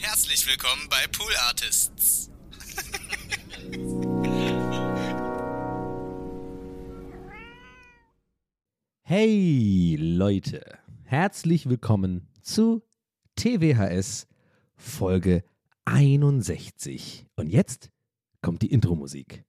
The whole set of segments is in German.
Herzlich willkommen bei Pool Artists. Hey Leute, herzlich willkommen zu TWHS Folge 61. Und jetzt kommt die Intro-Musik.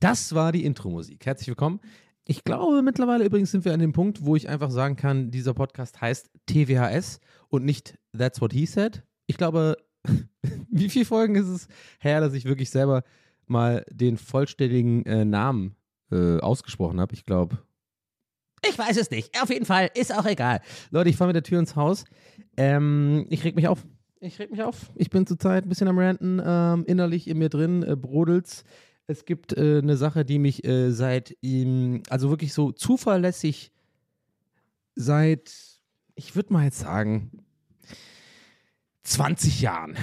Das war die Intro-Musik. Herzlich willkommen. Ich glaube, mittlerweile übrigens sind wir an dem Punkt, wo ich einfach sagen kann, dieser Podcast heißt TWHS und nicht That's What He Said. Ich glaube, wie viele Folgen ist es her, dass ich wirklich selber mal den vollständigen äh, Namen äh, ausgesprochen habe? Ich glaube, ich weiß es nicht. Auf jeden Fall, ist auch egal. Leute, ich fahre mit der Tür ins Haus. Ähm, ich reg mich auf. Ich reg mich auf. Ich bin zurzeit ein bisschen am Ranten. Ähm, innerlich in mir drin äh, brodelt's. Es gibt äh, eine Sache, die mich äh, seit, ähm, also wirklich so zuverlässig seit, ich würde mal jetzt sagen, 20 Jahren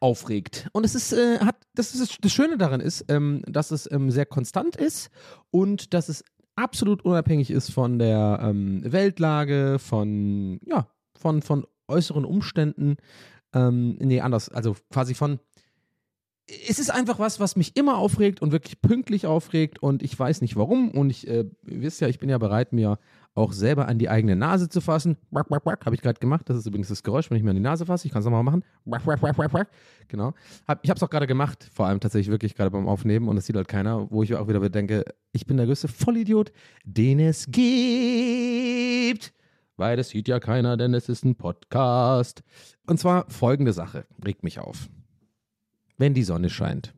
aufregt. Und es ist, äh, hat, das, ist, das Schöne daran ist, ähm, dass es ähm, sehr konstant ist und dass es absolut unabhängig ist von der ähm, Weltlage, von, ja, von, von äußeren Umständen. Ähm, nee, anders, also quasi von, es ist einfach was, was mich immer aufregt und wirklich pünktlich aufregt und ich weiß nicht warum und ich, äh, wisst ja, ich bin ja bereit, mir auch selber an die eigene Nase zu fassen. Habe ich gerade gemacht. Das ist übrigens das Geräusch, wenn ich mir an die Nase fasse. Ich kann es nochmal machen. Genau. Hab, ich habe es auch gerade gemacht, vor allem tatsächlich wirklich gerade beim Aufnehmen und das sieht halt keiner, wo ich auch wieder denke, ich bin der größte Vollidiot, den es gibt. Weil das sieht ja keiner, denn es ist ein Podcast. Und zwar folgende Sache, regt mich auf. Wenn die Sonne scheint.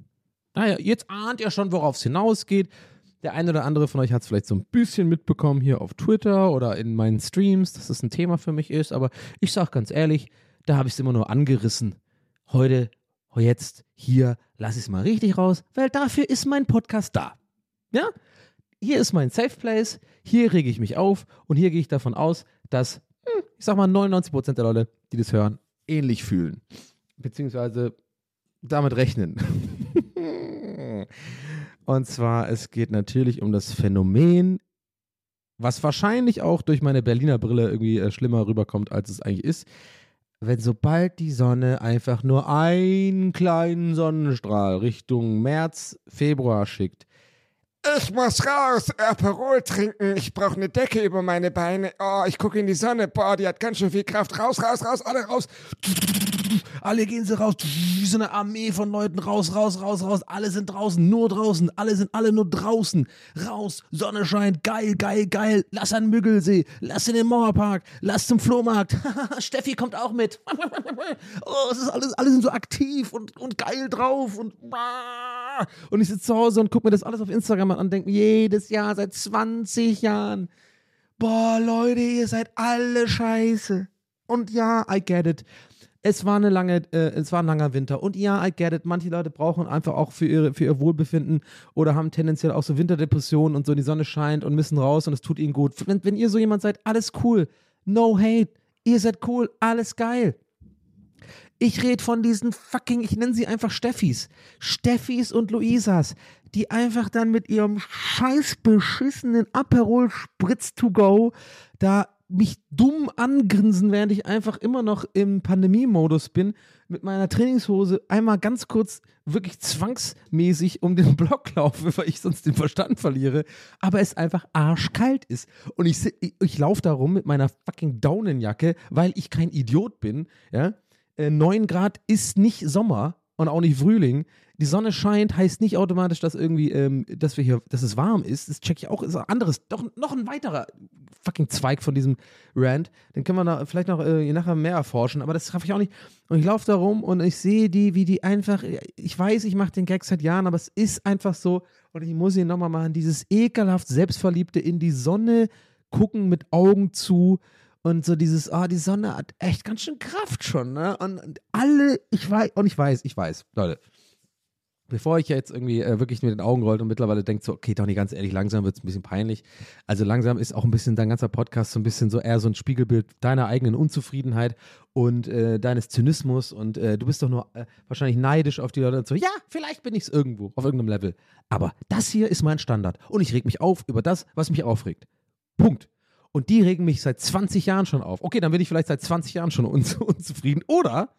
Naja, jetzt ahnt ihr schon, worauf es hinausgeht. Der eine oder andere von euch hat es vielleicht so ein bisschen mitbekommen hier auf Twitter oder in meinen Streams, dass das ein Thema für mich ist. Aber ich sage ganz ehrlich, da habe ich es immer nur angerissen. Heute, jetzt, hier, lass ich es mal richtig raus, weil dafür ist mein Podcast da. Ja? Hier ist mein Safe Place, hier rege ich mich auf und hier gehe ich davon aus, dass, hm, ich sag mal, 99% der Leute, die das hören, ähnlich fühlen. Beziehungsweise damit rechnen. Und zwar, es geht natürlich um das Phänomen, was wahrscheinlich auch durch meine Berliner Brille irgendwie äh, schlimmer rüberkommt, als es eigentlich ist. Wenn sobald die Sonne einfach nur einen kleinen Sonnenstrahl Richtung März, Februar schickt, Ich muss raus, Aperol trinken. Ich brauche eine Decke über meine Beine. Oh, ich gucke in die Sonne. Boah, die hat ganz schön viel Kraft. Raus, raus, raus, alle raus. Alle gehen sie raus, so eine Armee von Leuten raus, raus, raus, raus. Alle sind draußen, nur draußen. Alle sind alle nur draußen. Raus, Sonne scheint, geil, geil, geil. Lass an Müggelsee, lass in den Mauerpark, lass zum Flohmarkt. Steffi kommt auch mit. oh, es ist alles, alle sind so aktiv und, und geil drauf und und ich sitze zu Hause und gucke mir das alles auf Instagram an und denke jedes Jahr seit 20 Jahren, boah, Leute, ihr seid alle scheiße. Und ja, I get it. Es war, eine lange, äh, es war ein langer Winter. Und ja, I get it. Manche Leute brauchen einfach auch für, ihre, für ihr Wohlbefinden oder haben tendenziell auch so Winterdepressionen und so, die Sonne scheint und müssen raus und es tut ihnen gut. Wenn, wenn ihr so jemand seid, alles cool. No hate. Ihr seid cool. Alles geil. Ich rede von diesen fucking, ich nenne sie einfach Steffis. Steffis und Luisas. die einfach dann mit ihrem scheiß beschissenen Aperol Spritz to go da mich dumm angrinsen, während ich einfach immer noch im Pandemie-Modus bin, mit meiner Trainingshose einmal ganz kurz wirklich zwangsmäßig um den Block laufe, weil ich sonst den Verstand verliere, aber es einfach arschkalt ist. Und ich, ich, ich laufe da rum mit meiner fucking Daunenjacke, weil ich kein Idiot bin, ja. Äh, 9 Grad ist nicht Sommer und auch nicht Frühling. Die Sonne scheint, heißt nicht automatisch, dass irgendwie, ähm, dass wir hier, dass es warm ist. Das check ich auch. Ist ein anderes, doch noch ein weiterer fucking Zweig von diesem Rant. Den können wir da vielleicht noch äh, nachher mehr erforschen, aber das schaffe ich auch nicht. Und ich laufe da rum und ich sehe die, wie die einfach, ich weiß, ich mache den Gag seit Jahren, aber es ist einfach so, und ich muss ihn nochmal machen, dieses ekelhaft Selbstverliebte in die Sonne gucken mit Augen zu und so dieses, ah, die Sonne hat echt ganz schön Kraft schon, ne? Und alle, ich weiß, und ich weiß, ich weiß, Leute, bevor ich jetzt irgendwie äh, wirklich mit den Augen rollt und mittlerweile denkt so, okay, Tony, ganz ehrlich, langsam wird es ein bisschen peinlich. Also langsam ist auch ein bisschen dein ganzer Podcast so ein bisschen so eher so ein Spiegelbild deiner eigenen Unzufriedenheit und äh, deines Zynismus und äh, du bist doch nur äh, wahrscheinlich neidisch auf die Leute und so, ja, vielleicht bin ich es irgendwo, auf irgendeinem Level. Aber das hier ist mein Standard und ich reg mich auf über das, was mich aufregt. Punkt. Und die regen mich seit 20 Jahren schon auf. Okay, dann bin ich vielleicht seit 20 Jahren schon unzu unzufrieden. Oder,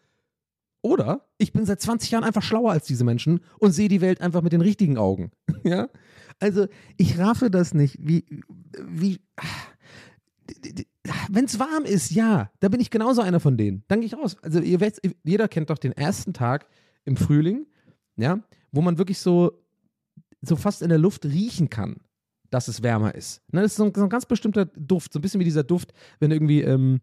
oder ich bin seit 20 Jahren einfach schlauer als diese Menschen und sehe die Welt einfach mit den richtigen Augen. ja? Also, ich raffe das nicht. Wie, wie, wenn es warm ist, ja, da bin ich genauso einer von denen. Dann gehe ich raus. Also, ihr jeder kennt doch den ersten Tag im Frühling, ja, wo man wirklich so, so fast in der Luft riechen kann dass es wärmer ist. Ne, das ist so ein, so ein ganz bestimmter Duft, so ein bisschen wie dieser Duft, wenn irgendwie ähm,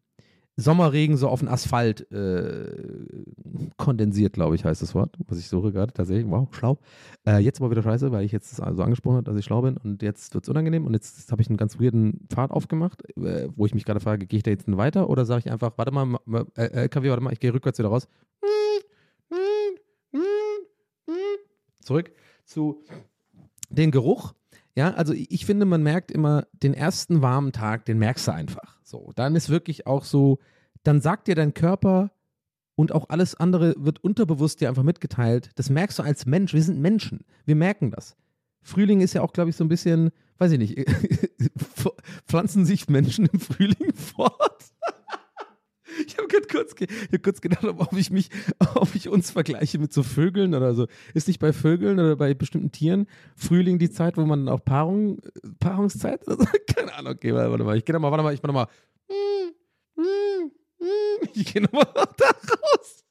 Sommerregen so auf den Asphalt äh, kondensiert, glaube ich, heißt das Wort, was ich suche gerade tatsächlich. Wow, schlau. Äh, jetzt aber wieder scheiße, weil ich jetzt das also angesprochen habe, dass ich schlau bin und jetzt wird es unangenehm und jetzt habe ich einen ganz weirden Pfad aufgemacht, äh, wo ich mich gerade frage, gehe ich da jetzt weiter oder sage ich einfach, warte mal, ma- ma- äh, LKW, warte mal, ich gehe rückwärts wieder raus. Zurück zu den Geruch. Ja, also ich finde, man merkt immer den ersten warmen Tag, den merkst du einfach. So, dann ist wirklich auch so, dann sagt dir dein Körper und auch alles andere wird unterbewusst dir einfach mitgeteilt. Das merkst du als Mensch. Wir sind Menschen. Wir merken das. Frühling ist ja auch, glaube ich, so ein bisschen, weiß ich nicht, pflanzen sich Menschen im Frühling fort? Ich habe kurz, hab kurz gedacht, ob ich mich, ob ich uns vergleiche mit so Vögeln oder so. Ist nicht bei Vögeln oder bei bestimmten Tieren Frühling die Zeit, wo man auch Paarung, Paarungszeit oder so? Keine Ahnung, okay, warte mal, ich gehe nochmal, warte mal, ich mach nochmal. Ich gehe nochmal da raus.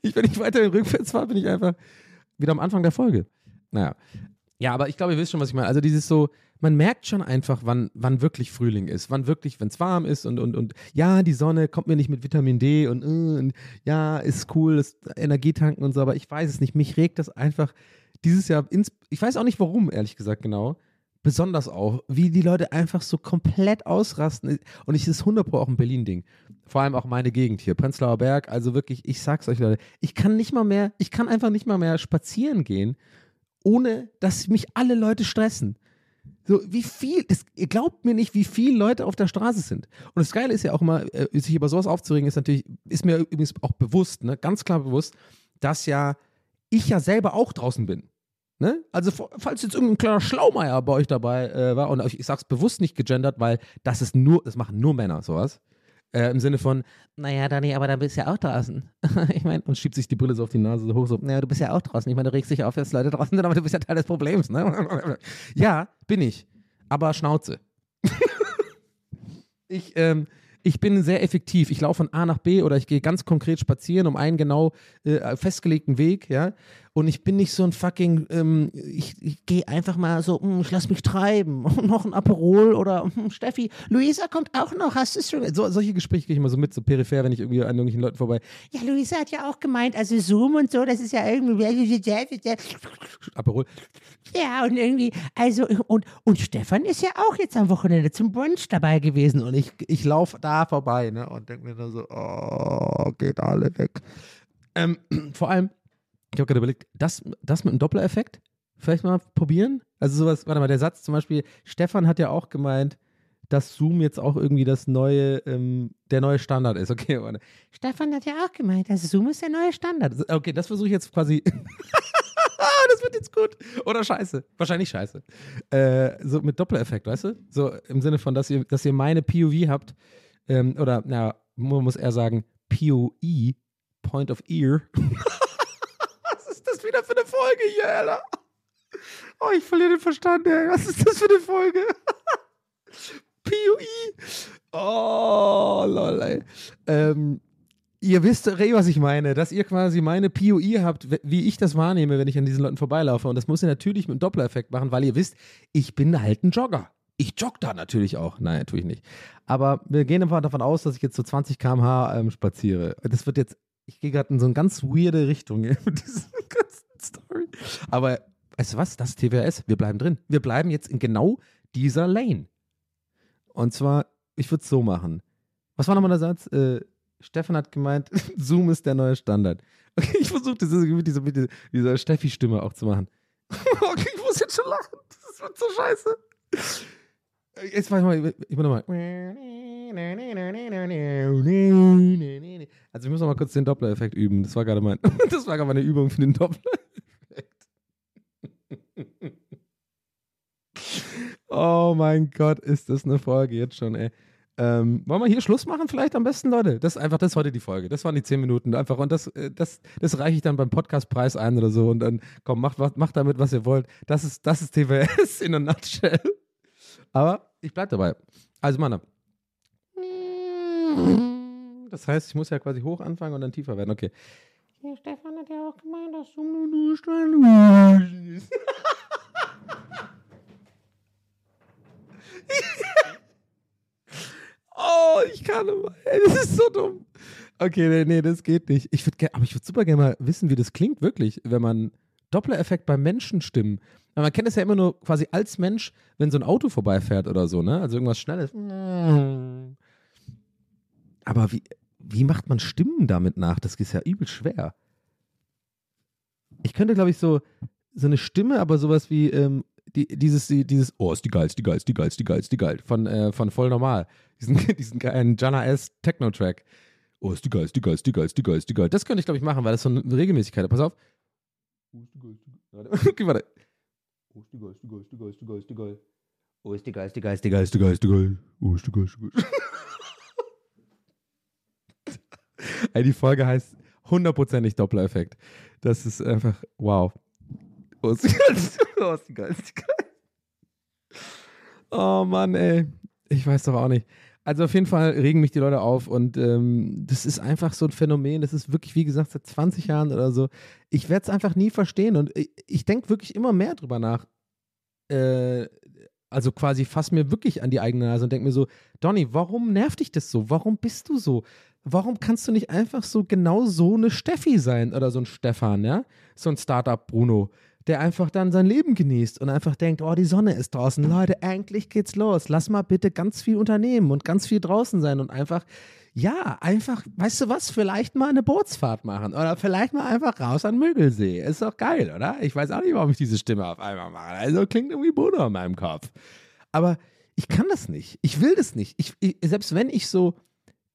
Ich, wenn ich weiter in rückwärts fahre, bin ich einfach wieder am Anfang der Folge. Naja. Ja, aber ich glaube, ihr wisst schon, was ich meine. Also dieses so, man merkt schon einfach, wann, wann wirklich Frühling ist, wann wirklich, wenn es warm ist und, und, und ja, die Sonne kommt mir nicht mit Vitamin D und, äh, und ja, ist cool, das Energietanken und so, aber ich weiß es nicht. Mich regt das einfach dieses Jahr, ins, ich weiß auch nicht warum, ehrlich gesagt, genau, besonders auch, wie die Leute einfach so komplett ausrasten. Und es ist 100 Pro auch ein Berlin-Ding. Vor allem auch meine Gegend hier, Prenzlauer Berg. Also wirklich, ich sag's euch, Leute, ich kann nicht mal mehr, ich kann einfach nicht mal mehr spazieren gehen, ohne dass mich alle Leute stressen. So, wie viel, das, ihr glaubt mir nicht, wie viele Leute auf der Straße sind. Und das Geile ist ja auch immer, äh, sich über sowas aufzuregen, ist natürlich, ist mir übrigens auch bewusst, ne, ganz klar bewusst, dass ja ich ja selber auch draußen bin. Ne? Also, falls jetzt irgendein kleiner Schlaumeier bei euch dabei äh, war, und ich sag's bewusst nicht gegendert, weil das ist nur, das machen nur Männer, sowas. Äh, Im Sinne von, naja, Dani, aber dann bist du ja auch draußen. ich meine, und schiebt sich die Brille so auf die Nase so hoch, so, naja, du bist ja auch draußen. Ich meine, du regst dich auf, dass Leute draußen sind, aber du bist ja Teil des Problems, ne? ja, bin ich. Aber Schnauze. ich, ähm, ich bin sehr effektiv. Ich laufe von A nach B oder ich gehe ganz konkret spazieren um einen genau äh, festgelegten Weg, ja. Und ich bin nicht so ein fucking, ähm, ich, ich gehe einfach mal so, hm, ich lass mich treiben. noch ein Aperol oder hm, Steffi, Luisa kommt auch noch, hast du es schon? So, solche Gespräche kriege ich immer so mit, so peripher, wenn ich irgendwie an irgendwelchen Leuten vorbei. Ja, Luisa hat ja auch gemeint, also Zoom und so, das ist ja irgendwie. Aperol. Ja, und irgendwie, also, und, und Stefan ist ja auch jetzt am Wochenende zum Brunch dabei gewesen und ich, ich laufe da vorbei, ne, und denke mir nur so, oh, geht alle weg. Ähm, vor allem, ich habe gerade überlegt, das, das mit einem Doppler-Effekt vielleicht mal probieren? Also sowas, warte mal, der Satz zum Beispiel, Stefan hat ja auch gemeint, dass Zoom jetzt auch irgendwie das neue, ähm, der neue Standard ist. Okay, warte. Stefan hat ja auch gemeint, dass Zoom ist der neue Standard. Okay, das versuche ich jetzt quasi das wird jetzt gut. Oder scheiße. Wahrscheinlich scheiße. Äh, so mit Doppeleffekt, weißt du? So im Sinne von, dass ihr, dass ihr meine POV habt. Ähm, oder, na, man muss eher sagen, POE, Point of Ear. Was ist das wieder für eine Folge hier, Alter? Oh, ich verliere den Verstand, ey. Was ist das für eine Folge? POE. Oh, lol, ey. Ähm, ihr wisst, Ray, was ich meine, dass ihr quasi meine POI habt, wie ich das wahrnehme, wenn ich an diesen Leuten vorbeilaufe. Und das muss ihr natürlich mit einem Dopplereffekt machen, weil ihr wisst, ich bin halt ein Jogger. Ich jogge da natürlich auch. Nein, tue ich nicht. Aber wir gehen einfach davon aus, dass ich jetzt so 20 km/h ähm, spaziere. Das wird jetzt, ich gehe gerade in so eine ganz weirde Richtung mit ganzen Story. Aber weißt du was? Das ist TWS. Wir bleiben drin. Wir bleiben jetzt in genau dieser Lane. Und zwar, ich würde es so machen. Was war nochmal der Satz? Äh, Stefan hat gemeint, Zoom ist der neue Standard. Okay, ich versuche das mit dieser, mit dieser, Steffi-Stimme auch zu machen. Okay, ich muss jetzt schon lachen. Das wird so scheiße. Jetzt mach ich mal, ich mach nochmal. Also ich muss noch mal kurz den Doppler-Effekt üben. Das war gerade mein, das war gerade meine Übung für den Doppler-Effekt. Oh mein Gott, ist das eine Folge jetzt schon, ey. Ähm, wollen wir hier Schluss machen vielleicht am besten, Leute? Das ist einfach, das ist heute die Folge. Das waren die 10 Minuten einfach. Und das, äh, das, das reiche ich dann beim Podcastpreis ein oder so. Und dann, komm, macht, macht damit, was ihr wollt. Das ist, das ist TWS in a nutshell. Aber ich bleib dabei. Also, Mann. Das heißt, ich muss ja quasi hoch anfangen und dann tiefer werden. Okay. Ja, Stefan hat ja auch gemeint, dass du nur Stein ist. Oh, ich kann immer. Das ist so dumm. Okay, nee, nee, das geht nicht. Ich würde aber ich würde super gerne mal wissen, wie das klingt wirklich, wenn man Doppler-Effekt bei Menschenstimmen. Man kennt es ja immer nur quasi als Mensch, wenn so ein Auto vorbeifährt oder so, ne? Also irgendwas Schnelles. Aber wie, wie macht man Stimmen damit nach? Das ist ja übel schwer. Ich könnte, glaube ich, so, so eine Stimme, aber sowas wie ähm, die, dieses, die, dieses, oh, ist die geil, ist die geil, ist die geil, ist die geil, ist die geil, von, äh, von voll normal. Diesen, diesen geilen Jana S. Techno-Track. Oh, ist die geil, ist die geil, ist die geil, ist die geil, ist die geil. Das könnte ich, glaube ich, machen, weil das so eine Regelmäßigkeit hat. Pass auf. Oh. Okay, warte. Oh, ist die geil, ist die geil, ist die geil, ist die geil, ist die geil. Oh, ist die geil, ist die geil, ist die geil, ist die geil, ist die geil. Oh, ist die geil, ist die geil. Ey, die Folge heißt hundertprozentig Doppler-Effekt. Das ist einfach, wow. Oh, ist die geil, ist die geil, ist die geil. Oh Mann, ey. Ich weiß doch auch nicht. Also auf jeden Fall regen mich die Leute auf und ähm, das ist einfach so ein Phänomen. Das ist wirklich, wie gesagt, seit 20 Jahren oder so. Ich werde es einfach nie verstehen und ich, ich denke wirklich immer mehr drüber nach. Äh, also quasi fass mir wirklich an die eigene Nase und denke mir so, Donny, warum nervt dich das so? Warum bist du so? Warum kannst du nicht einfach so genau so eine Steffi sein oder so ein Stefan, ja? So ein Startup Bruno, der einfach dann sein Leben genießt und einfach denkt, oh, die Sonne ist draußen, Leute, endlich geht's los. Lass mal bitte ganz viel unternehmen und ganz viel draußen sein und einfach, ja, einfach, weißt du was, vielleicht mal eine Bootsfahrt machen oder vielleicht mal einfach raus an Mögelsee. Ist doch geil, oder? Ich weiß auch nicht, warum ich diese Stimme auf einmal mache. Also klingt irgendwie Bruno in meinem Kopf. Aber ich kann das nicht. Ich will das nicht. Ich, ich, selbst wenn ich so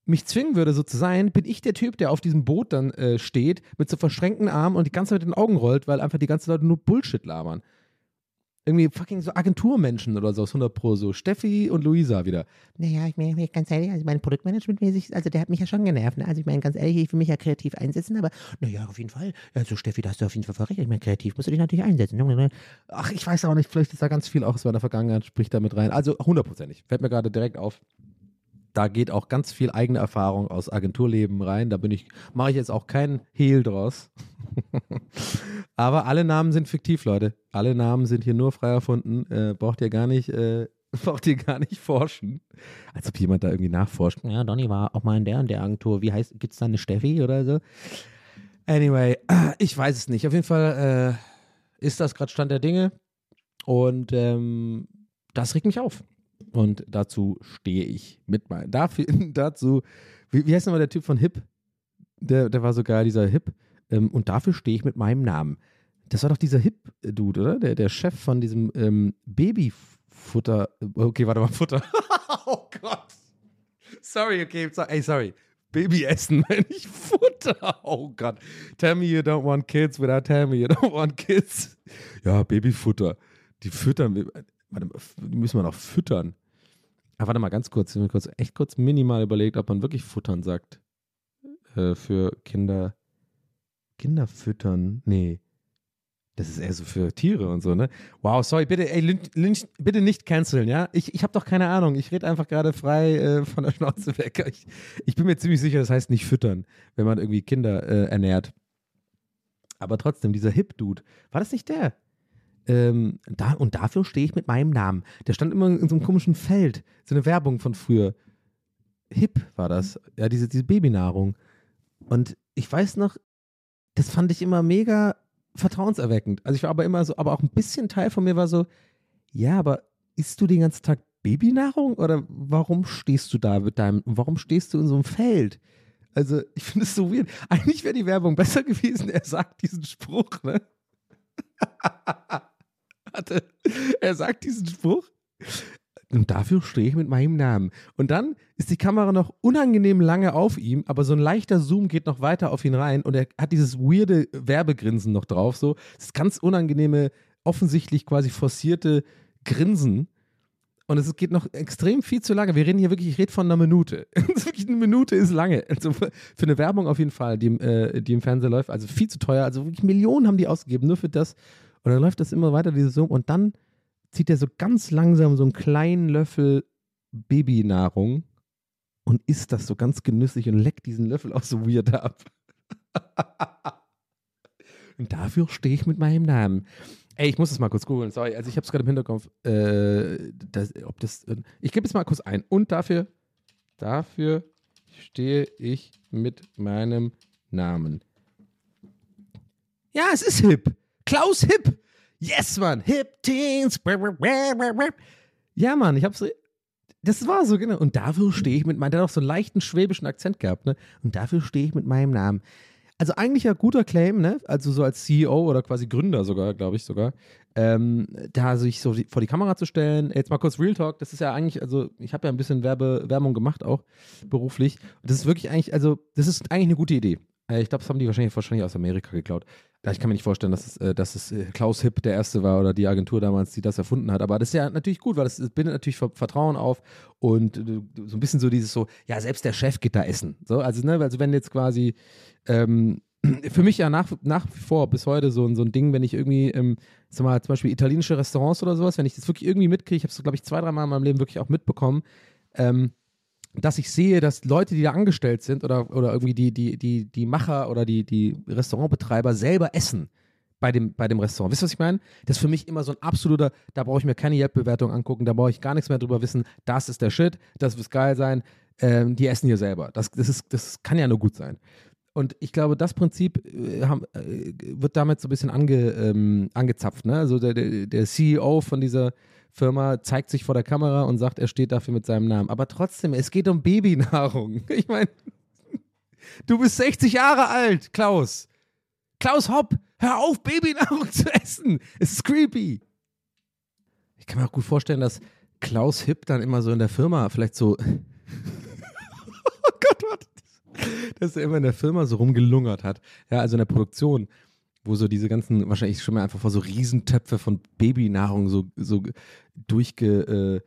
mich zwingen würde, so zu sein, bin ich der Typ, der auf diesem Boot dann äh, steht, mit so verschränkten Armen und die ganze Zeit mit den Augen rollt, weil einfach die ganzen Leute nur Bullshit labern. Irgendwie fucking so Agenturmenschen oder so, aus 100 Pro, so Steffi und Luisa wieder. Naja, ich meine, ganz ehrlich, also mein Produktmanagement-mäßig, also der hat mich ja schon genervt. Ne? Also ich meine, ganz ehrlich, ich will mich ja kreativ einsetzen, aber naja, auf jeden Fall. Also Steffi, da hast du auf jeden Fall voll recht. Ich meine, kreativ musst du dich natürlich einsetzen. ne? Ach, ich weiß auch nicht, vielleicht ist da ganz viel auch aus meiner Vergangenheit, spricht da mit rein. Also hundertprozentig. Fällt mir gerade direkt auf. Da geht auch ganz viel eigene Erfahrung aus Agenturleben rein. Da bin ich, mache ich jetzt auch keinen Hehl draus. Aber alle Namen sind fiktiv, Leute. Alle Namen sind hier nur frei erfunden. Äh, braucht ihr gar nicht, äh, braucht ihr gar nicht forschen. Als ob jemand da irgendwie nachforscht. Ja, Donny war auch mal in der und der Agentur. Wie heißt, gibt es da eine Steffi oder so? Anyway, ich weiß es nicht. Auf jeden Fall äh, ist das gerade Stand der Dinge. Und ähm, das regt mich auf. Und dazu stehe ich mit mein. Dafür, dazu, wie, wie heißt nochmal der Typ von Hip? Der, der war so geil, dieser Hip. Ähm, und dafür stehe ich mit meinem Namen. Das war doch dieser Hip-Dude, oder? Der, der Chef von diesem ähm, Babyfutter. Okay, warte mal, Futter. oh Gott. Sorry, okay, so, ey, sorry. Baby essen, meine ich Futter. Oh Gott. Tell me you don't want kids without tell me you don't want kids. Ja, Babyfutter. Die füttern. Warte die müssen wir noch füttern. Ah, warte mal ganz kurz. Ich habe mir kurz, echt kurz minimal überlegt, ob man wirklich futtern sagt. Äh, für Kinder. Kinder füttern? Nee. Das ist eher so für Tiere und so, ne? Wow, sorry, bitte, ey, Lynch, Lynch, bitte nicht canceln, ja? Ich, ich habe doch keine Ahnung. Ich rede einfach gerade frei äh, von der Schnauze weg. Ich, ich bin mir ziemlich sicher, das heißt nicht füttern, wenn man irgendwie Kinder äh, ernährt. Aber trotzdem, dieser Hip-Dude, war das nicht der? Ähm, da, und dafür stehe ich mit meinem Namen. Der stand immer in so einem komischen Feld. So eine Werbung von früher. Hip war das. Ja, diese, diese Babynahrung. Und ich weiß noch, das fand ich immer mega vertrauenserweckend. Also ich war aber immer so, aber auch ein bisschen Teil von mir war so, ja, aber isst du den ganzen Tag Babynahrung oder warum stehst du da mit deinem, warum stehst du in so einem Feld? Also ich finde es so weird. Eigentlich wäre die Werbung besser gewesen, er sagt diesen Spruch, ne? Warte, er sagt diesen Spruch und dafür stehe ich mit meinem Namen. Und dann ist die Kamera noch unangenehm lange auf ihm, aber so ein leichter Zoom geht noch weiter auf ihn rein und er hat dieses weirde Werbegrinsen noch drauf, so. Das ganz unangenehme, offensichtlich quasi forcierte Grinsen. Und es geht noch extrem viel zu lange. Wir reden hier wirklich, ich rede von einer Minute. eine Minute ist lange. Also für eine Werbung auf jeden Fall, die, äh, die im Fernsehen läuft. Also viel zu teuer. Also wirklich Millionen haben die ausgegeben, nur für das. Und dann läuft das immer weiter, diese Zoom. Und dann zieht er so ganz langsam so einen kleinen Löffel Babynahrung und isst das so ganz genüsslich und leckt diesen Löffel auch so weird ab. und dafür stehe ich mit meinem Namen. Ey, ich muss das mal kurz googeln, sorry. Also ich habe es gerade im Hinterkopf. Äh, das, ob das, ich gebe es mal kurz ein. Und dafür, dafür stehe ich mit meinem Namen. Ja, es ist hip. Klaus Hip. Yes, Mann. Hip Teens. Ja, Mann, ich hab's. Das war so, genau. Und dafür stehe ich mit meinem, der hat auch so einen leichten schwäbischen Akzent gehabt, ne? Und dafür stehe ich mit meinem Namen. Also eigentlich ein guter Claim, ne? Also so als CEO oder quasi Gründer sogar, glaube ich sogar, ähm, da sich so vor die Kamera zu stellen. Jetzt mal kurz Real Talk. Das ist ja eigentlich, also ich habe ja ein bisschen Werbe, Werbung gemacht auch beruflich. Das ist wirklich eigentlich, also das ist eigentlich eine gute Idee. Äh, Ich glaube, das haben die wahrscheinlich, wahrscheinlich aus Amerika geklaut. Ja, Ich kann mir nicht vorstellen, dass es, äh, dass es äh, Klaus Hipp der Erste war oder die Agentur damals, die das erfunden hat. Aber das ist ja natürlich gut, weil das bindet natürlich Ver- Vertrauen auf und äh, so ein bisschen so dieses so, ja, selbst der Chef geht da essen. So, also, ne, also wenn jetzt quasi ähm, für mich ja nach, nach wie vor bis heute so, ein- so ein Ding, wenn ich irgendwie, ähm, sag mal, zum Beispiel italienische Restaurants oder sowas, wenn ich das wirklich irgendwie mitkriege, ich habe es, glaube ich, zwei, dreimal in meinem Leben wirklich auch mitbekommen, ähm, dass ich sehe, dass Leute, die da angestellt sind oder, oder irgendwie die, die, die, die Macher oder die, die Restaurantbetreiber selber essen bei dem, bei dem Restaurant. Wisst ihr, was ich meine? Das ist für mich immer so ein absoluter, da brauche ich mir keine Yelp-Bewertung angucken, da brauche ich gar nichts mehr drüber wissen. Das ist der Shit, das wird geil sein. Ähm, die essen hier selber. Das, das, ist, das kann ja nur gut sein. Und ich glaube, das Prinzip äh, äh, wird damit so ein bisschen ange, ähm, angezapft. Ne? Also der, der, der CEO von dieser Firma zeigt sich vor der Kamera und sagt, er steht dafür mit seinem Namen. Aber trotzdem, es geht um Babynahrung. Ich meine, du bist 60 Jahre alt, Klaus. Klaus Hopp, hör auf, Babynahrung zu essen. Es ist creepy. Ich kann mir auch gut vorstellen, dass Klaus Hipp dann immer so in der Firma vielleicht so. oh Gott, warte. Dass er immer in der Firma so rumgelungert hat. Ja, also in der Produktion, wo so diese ganzen, wahrscheinlich schon mal einfach vor so Riesentöpfe von Babynahrung so, so durchgerührt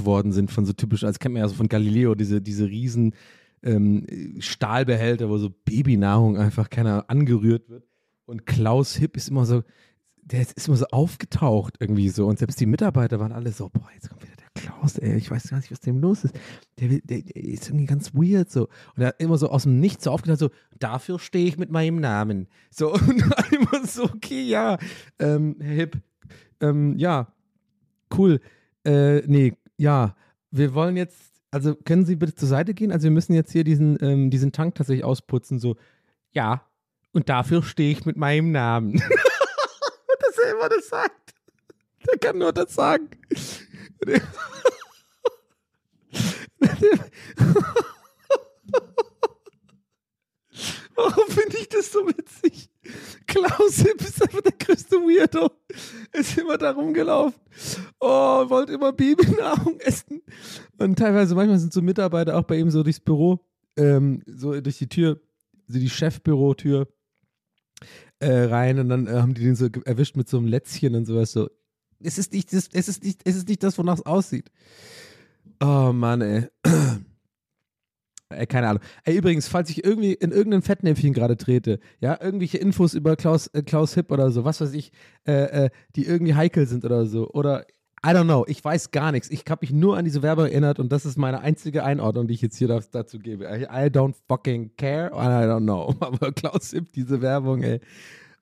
äh, worden sind von so typisch, als kennt man ja so von Galileo, diese, diese riesen ähm, Stahlbehälter, wo so Babynahrung einfach keiner angerührt wird. Und Klaus Hipp ist immer so, der ist immer so aufgetaucht irgendwie so. Und selbst die Mitarbeiter waren alle so, boah, jetzt kommt wieder der Klaus, ey, ich weiß gar nicht, was dem los ist. Der, der, der ist irgendwie ganz weird so. Und er hat immer so aus dem Nichts so aufgetaucht, so, dafür stehe ich mit meinem Namen. So, und immer so, okay, ja, ähm, Hipp, ähm, ja, cool. Äh, nee, ja, wir wollen jetzt, also können Sie bitte zur Seite gehen? Also wir müssen jetzt hier diesen, ähm, diesen Tank tatsächlich ausputzen, so, ja, und dafür stehe ich mit meinem Namen. Dass er immer das sagt. Der kann nur das sagen. Warum finde ich das so witzig? Klaus Hipp ist einfach der größte Weirdo. Ist immer da rumgelaufen. Oh, wollte immer Babynahrung essen. Und teilweise, manchmal sind so Mitarbeiter auch bei ihm so durchs Büro ähm, so durch die Tür, so die Chefbürotür äh, rein und dann äh, haben die den so erwischt mit so einem Lätzchen und sowas so. Es ist nicht das, es ist nicht, es ist nicht das, wonach es aussieht. Oh Mann, ey. Ey, keine Ahnung. Ey, übrigens, falls ich irgendwie in irgendein Fettnäpfchen gerade trete, ja, irgendwelche Infos über Klaus, äh, Klaus Hipp oder so, was weiß ich, äh, äh, die irgendwie heikel sind oder so, oder I don't know, ich weiß gar nichts. Ich habe mich nur an diese Werbung erinnert und das ist meine einzige Einordnung, die ich jetzt hier da, dazu gebe. I, don't fucking care I don't know. Aber Klaus Hipp, diese Werbung, ey.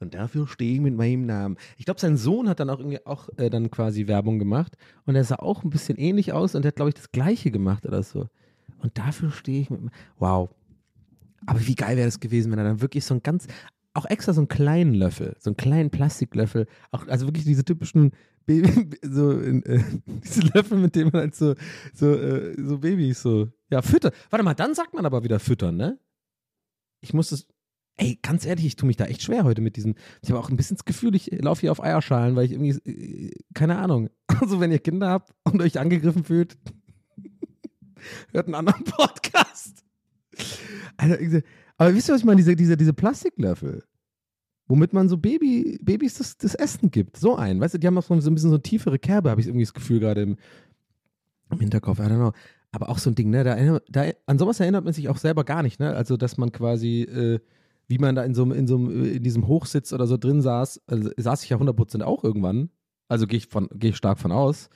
Und dafür stehe ich mit meinem Namen. Ich glaube, sein Sohn hat dann auch irgendwie auch äh, dann quasi Werbung gemacht und er sah auch ein bisschen ähnlich aus und der hat, glaube ich, das Gleiche gemacht oder so. Und dafür stehe ich mit. Wow. Aber wie geil wäre das gewesen, wenn er dann wirklich so ein ganz, auch extra so einen kleinen Löffel, so einen kleinen Plastiklöffel, auch, also wirklich diese typischen Baby, so, äh, diese Löffel, mit denen man halt so, so, äh, so Babys so, ja, füttern. Warte mal, dann sagt man aber wieder füttern, ne? Ich muss das, ey, ganz ehrlich, ich tue mich da echt schwer heute mit diesem, ich habe auch ein bisschen das Gefühl, ich laufe hier auf Eierschalen, weil ich irgendwie, äh, keine Ahnung, also wenn ihr Kinder habt und euch angegriffen fühlt, hört einen anderen Podcast. Irgendwie- aber wisst ihr, was ich meine? Diese, diese, diese Plastiklöffel, womit man so Baby, Babys das, das Essen gibt. So ein. Weißt du, die haben auch so ein bisschen so eine tiefere Kerbe, habe ich irgendwie das Gefühl gerade im, im Hinterkopf. I don't know. Aber auch so ein Ding, ne? Da, da, an sowas erinnert man sich auch selber gar nicht, ne? Also, dass man quasi, äh, wie man da in so, in so äh, in diesem Hochsitz oder so drin saß, also, saß ich ja 100% auch irgendwann. Also gehe ich, gehe ich stark von aus,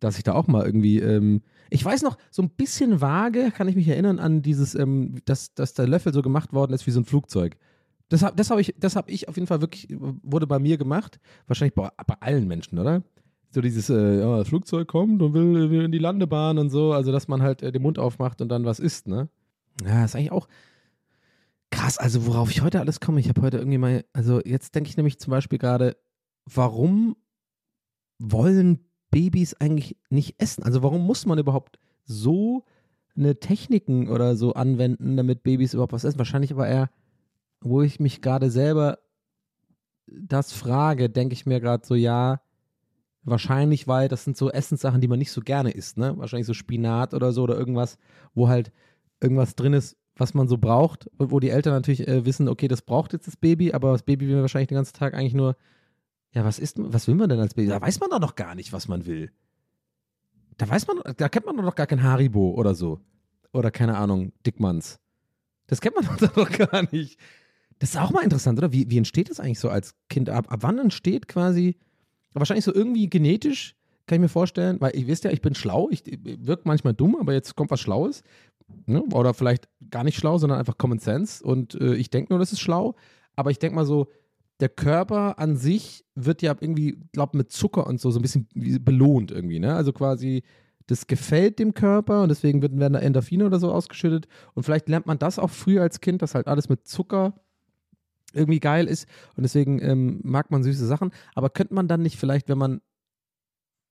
dass ich da auch mal irgendwie, ähm, ich weiß noch, so ein bisschen vage kann ich mich erinnern an dieses, ähm, dass, dass der Löffel so gemacht worden ist wie so ein Flugzeug. Das habe das hab ich, hab ich auf jeden Fall wirklich, wurde bei mir gemacht. Wahrscheinlich bei, bei allen Menschen, oder? So dieses, äh, ja, das Flugzeug kommt und will, will in die Landebahn und so. Also, dass man halt äh, den Mund aufmacht und dann was isst, ne? Ja, ist eigentlich auch krass. Also, worauf ich heute alles komme, ich habe heute irgendwie mal, also jetzt denke ich nämlich zum Beispiel gerade, warum wollen Babys eigentlich nicht essen? Also, warum muss man überhaupt so eine Techniken oder so anwenden, damit Babys überhaupt was essen? Wahrscheinlich aber eher, wo ich mich gerade selber das frage, denke ich mir gerade so, ja, wahrscheinlich, weil das sind so Essenssachen, die man nicht so gerne isst, ne? Wahrscheinlich so Spinat oder so oder irgendwas, wo halt irgendwas drin ist, was man so braucht, wo die Eltern natürlich äh, wissen, okay, das braucht jetzt das Baby, aber das Baby will wahrscheinlich den ganzen Tag eigentlich nur, ja, was ist, was will man denn als Baby? Da weiß man doch noch gar nicht, was man will. Da weiß man, da kennt man doch noch gar kein Haribo oder so. Oder keine Ahnung, Dickmanns. Das kennt man doch noch gar nicht. Das ist auch mal interessant, oder? Wie, wie entsteht das eigentlich so als Kind? Ab, ab wann entsteht quasi, wahrscheinlich so irgendwie genetisch, kann ich mir vorstellen, weil ich wisst ja, ich bin schlau, ich, ich wirke manchmal dumm, aber jetzt kommt was Schlaues. Ne? Oder vielleicht gar nicht schlau, sondern einfach Common Sense. Und äh, ich denke nur, das ist schlau. Aber ich denke mal so, der Körper an sich wird ja irgendwie, glaube mit Zucker und so, so ein bisschen belohnt irgendwie. Ne? Also quasi, das gefällt dem Körper und deswegen werden da Endorphine oder so ausgeschüttet. Und vielleicht lernt man das auch früher als Kind, dass halt alles mit Zucker irgendwie geil ist und deswegen ähm, mag man süße Sachen. Aber könnte man dann nicht vielleicht, wenn man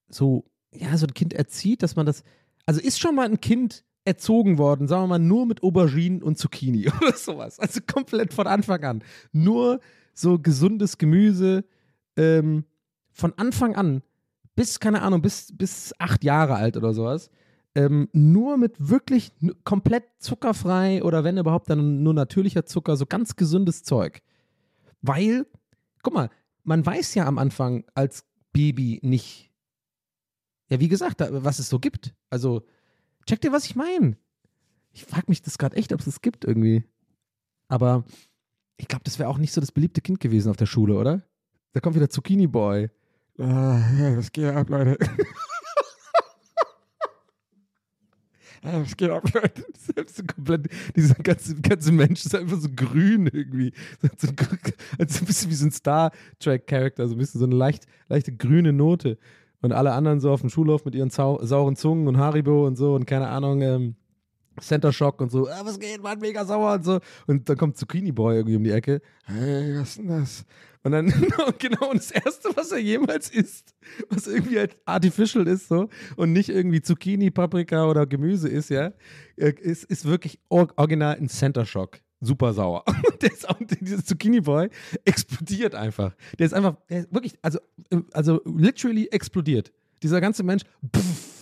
so, ja, so ein Kind erzieht, dass man das, also ist schon mal ein Kind erzogen worden, sagen wir mal, nur mit Auberginen und Zucchini oder sowas. Also komplett von Anfang an. Nur so gesundes Gemüse ähm, von Anfang an bis, keine Ahnung, bis, bis acht Jahre alt oder sowas. Ähm, nur mit wirklich komplett zuckerfrei oder wenn überhaupt dann nur natürlicher Zucker, so ganz gesundes Zeug. Weil, guck mal, man weiß ja am Anfang als Baby nicht, ja, wie gesagt, was es so gibt. Also, check dir, was ich meine. Ich frage mich das gerade echt, ob es das gibt irgendwie. Aber ich glaube, das wäre auch nicht so das beliebte Kind gewesen auf der Schule, oder? Da kommt wieder Zucchini Boy. Ah, ja, was geht ab, Leute? Was geht ab, Leute? Selbst komplett, dieser ganze, ganze Mensch ist einfach so grün irgendwie. So, also ein bisschen wie so ein Star Trek-Charakter, so ein bisschen so eine leicht, leichte grüne Note. Und alle anderen so auf dem Schulhof mit ihren sau sauren Zungen und Haribo und so und keine Ahnung, ähm, Center Shock und so, ah, was geht, Mann, mega sauer und so. Und dann kommt Zucchini Boy irgendwie um die Ecke. Hey, was ist denn das? Und dann, genau, und das Erste, was er jemals isst, was irgendwie halt artificial ist, so, und nicht irgendwie Zucchini, Paprika oder Gemüse ist, ja, äh, ist, ist wirklich or original ein Center Shock. Super sauer. Und der ist auch, dieser Zucchini Boy explodiert einfach. Der ist einfach, der ist wirklich, also, äh, also literally explodiert. Dieser ganze Mensch, pff,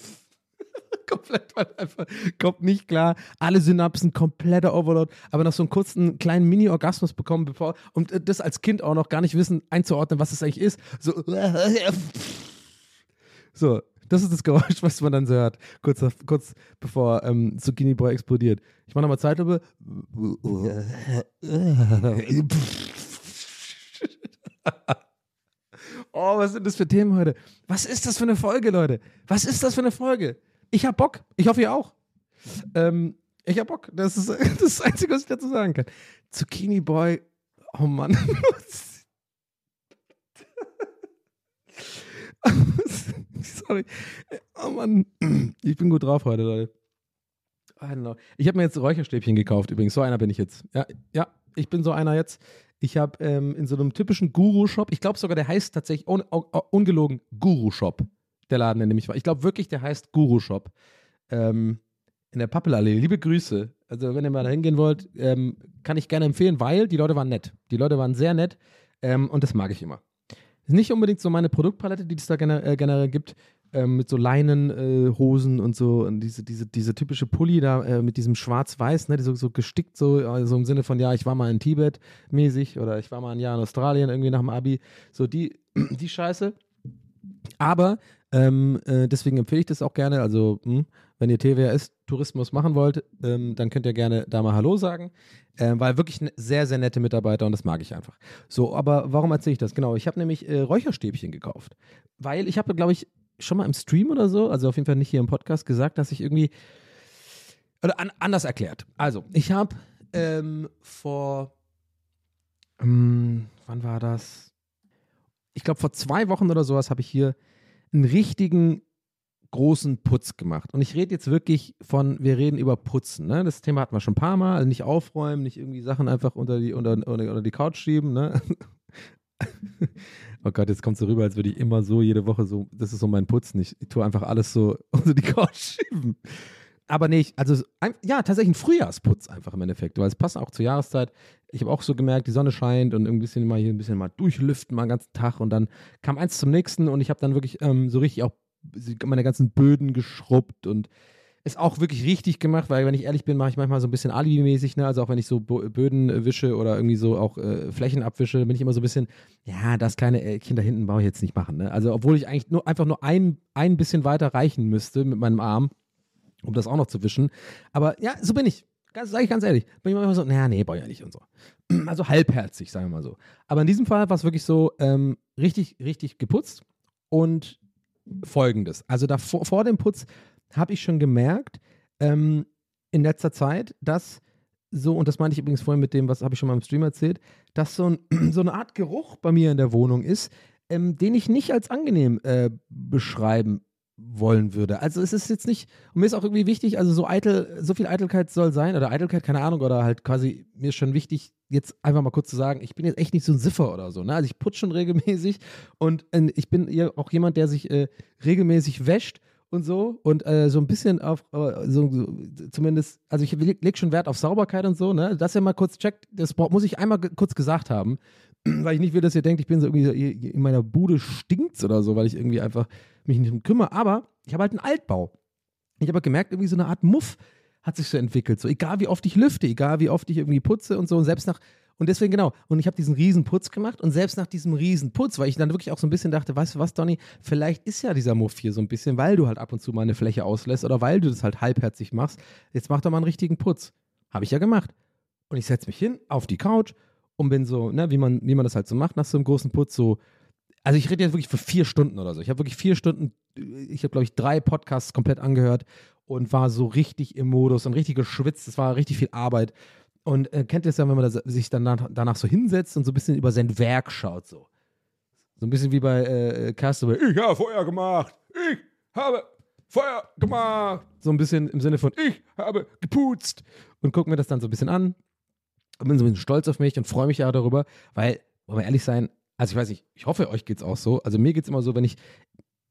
komplett einfach, kommt nicht klar, alle Synapsen, kompletter Overload, aber noch so einen kurzen kleinen Mini-Orgasmus bekommen, bevor, und äh, das als Kind auch noch gar nicht wissen, einzuordnen, was es eigentlich ist. So, so das ist das Geräusch, was man dann so hört, kurz, kurz bevor ähm, Zucchini Boy explodiert. Ich mache nochmal Zeitlupe. Oh, was sind das für Themen heute? Was ist das für eine Folge, Leute? Was ist das für eine Folge? Ich hab Bock. Ich hoffe, ihr auch. Ähm, ich hab Bock. Das ist, das ist das Einzige, was ich dazu sagen kann. Zucchini Boy. Oh Mann. Sorry. Oh Mann. Ich bin gut drauf heute, Leute. Ich habe mir jetzt Räucherstäbchen gekauft, übrigens. So einer bin ich jetzt. Ja, ja ich bin so einer jetzt. Ich habe ähm, in so einem typischen Guru-Shop, ich glaube sogar, der heißt tatsächlich, un, un, ungelogen, Guru-Shop, der Laden, in dem ich war. Ich glaube wirklich, der heißt Guru-Shop. Ähm, in der Pappelallee. Liebe Grüße. Also, wenn ihr mal da hingehen wollt, ähm, kann ich gerne empfehlen, weil die Leute waren nett. Die Leute waren sehr nett ähm, und das mag ich immer. Nicht unbedingt so meine Produktpalette, die es da gener äh, generell gibt, ähm, mit so Leinenhosen äh, und so und diese, diese, diese typische Pulli da äh, mit diesem Schwarz-Weiß, ne, so, so gestickt, so also im Sinne von, ja, ich war mal in Tibet mäßig oder ich war mal ein Jahr in Australien irgendwie nach dem Abi. So die, die Scheiße. Aber ähm, äh, deswegen empfehle ich das auch gerne. Also, mh, hm, wenn ihr TWS-Tourismus machen wollt, ähm, dann könnt ihr gerne da mal Hallo sagen. Äh, weil wirklich ne, sehr, sehr nette Mitarbeiter und das mag ich einfach. So, aber warum erzähle ich das? Genau, ich habe nämlich äh, Räucherstäbchen gekauft. Weil ich habe, glaube ich, schon mal im Stream oder so, also auf jeden Fall nicht hier im Podcast, gesagt, dass ich irgendwie. Oder an, anders erklärt. Also, ich habe ähm, vor. Ähm, wann war das? Ich glaube, vor zwei Wochen oder sowas habe ich hier einen richtigen großen Putz gemacht. Und ich rede jetzt wirklich von, wir reden über Putzen. Ne? Das Thema hatten wir schon ein paar Mal. Also nicht aufräumen, nicht irgendwie Sachen einfach unter die, unter, unter, unter die Couch schieben. Ne? oh Gott, jetzt kommt so rüber, als würde ich immer so jede Woche so, das ist so mein Putzen. Ich, ich tue einfach alles so unter die Couch schieben. Aber nee, also ja, tatsächlich ein Frühjahrsputz einfach im Endeffekt, weil es passt auch zur Jahreszeit. Ich habe auch so gemerkt, die Sonne scheint und ein bisschen mal hier ein bisschen mal durchlüften, mal den ganzen Tag und dann kam eins zum nächsten und ich habe dann wirklich ähm, so richtig auch meine ganzen Böden geschrubbt und ist auch wirklich richtig gemacht, weil wenn ich ehrlich bin, mache ich manchmal so ein bisschen Alibi-mäßig, ne? Also auch wenn ich so Böden wische oder irgendwie so auch äh, Flächen abwische, bin ich immer so ein bisschen, ja, das kleine Eckchen da hinten brauche ich jetzt nicht machen, ne? Also obwohl ich eigentlich nur einfach nur ein, ein bisschen weiter reichen müsste mit meinem Arm, um das auch noch zu wischen. Aber ja, so bin ich. Ganz, sag ich ganz ehrlich. Bin ich manchmal so, naja, nee, brauche ich nicht und so. Also halbherzig, sagen wir mal so. Aber in diesem Fall war es wirklich so ähm, richtig, richtig geputzt und folgendes. Also davor, vor dem Putz habe ich schon gemerkt, ähm, in letzter Zeit, dass so, und das meinte ich übrigens vorhin mit dem, was habe ich schon mal im Stream erzählt, dass so, ein, so eine Art Geruch bei mir in der Wohnung ist, ähm, den ich nicht als angenehm äh, beschreiben wollen würde. Also es ist jetzt nicht, und mir ist auch irgendwie wichtig, also so eitel, so viel Eitelkeit soll sein, oder Eitelkeit, keine Ahnung, oder halt quasi, mir ist schon wichtig, jetzt einfach mal kurz zu sagen, ich bin jetzt echt nicht so ein Siffer oder so, ne? Also ich putze schon regelmäßig und äh, ich bin auch jemand, der sich äh, regelmäßig wäscht und so und äh, so ein bisschen auf, äh, so, so, zumindest, also ich lege schon Wert auf Sauberkeit und so, ne? Dass ihr mal kurz checkt, das muss ich einmal kurz gesagt haben, weil ich nicht will, dass ihr denkt, ich bin so irgendwie in meiner Bude stinkt's oder so, weil ich irgendwie einfach mich nicht um kümmere. Aber ich habe halt einen Altbau. Ich habe gemerkt, irgendwie so eine Art Muff hat sich so entwickelt. So, egal wie oft ich lüfte, egal wie oft ich irgendwie putze und so. Und selbst nach, und deswegen genau, und ich habe diesen riesen Putz gemacht und selbst nach diesem riesen Putz, weil ich dann wirklich auch so ein bisschen dachte, weißt du was, Donny, vielleicht ist ja dieser Muff hier so ein bisschen, weil du halt ab und zu mal eine Fläche auslässt oder weil du das halt halbherzig machst. Jetzt mach doch mal einen richtigen Putz. Habe ich ja gemacht. Und ich setze mich hin auf die Couch und bin so, ne, wie man, wie man das halt so macht nach so einem großen Putz, so also ich rede jetzt wirklich für vier Stunden oder so. Ich habe wirklich vier Stunden, ich habe glaube ich drei Podcasts komplett angehört und war so richtig im Modus und richtig geschwitzt. Es war richtig viel Arbeit. Und äh, kennt ihr es ja, wenn man das, sich danach, danach so hinsetzt und so ein bisschen über sein Werk schaut, so. So ein bisschen wie bei äh, Castaway. Ich habe Feuer gemacht. Ich habe Feuer gemacht. So ein bisschen im Sinne von ich habe geputzt. Und guck mir das dann so ein bisschen an. Bin so ein bisschen stolz auf mich und freue mich ja darüber, weil, wollen wir ehrlich sein, also ich weiß nicht, ich hoffe, euch geht es auch so. Also mir geht es immer so, wenn ich,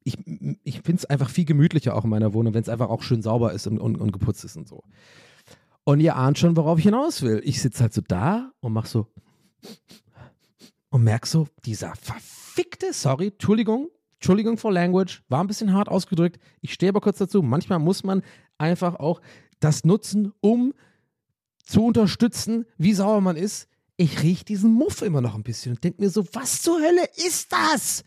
ich, ich finde es einfach viel gemütlicher auch in meiner Wohnung, wenn es einfach auch schön sauber ist und, und, und, geputzt ist und so. Und ihr ahnt schon, worauf ich hinaus will. Ich sitze halt so da und mach so und merk so, dieser verfickte, sorry, Entschuldigung, Entschuldigung for Language, war ein bisschen hart ausgedrückt. Ich stehe aber kurz dazu. Manchmal muss man einfach auch das nutzen, um zu unterstützen, wie sauer man ist. Ich rieche diesen Muff immer noch ein bisschen und denke mir so, was zur Hölle ist das?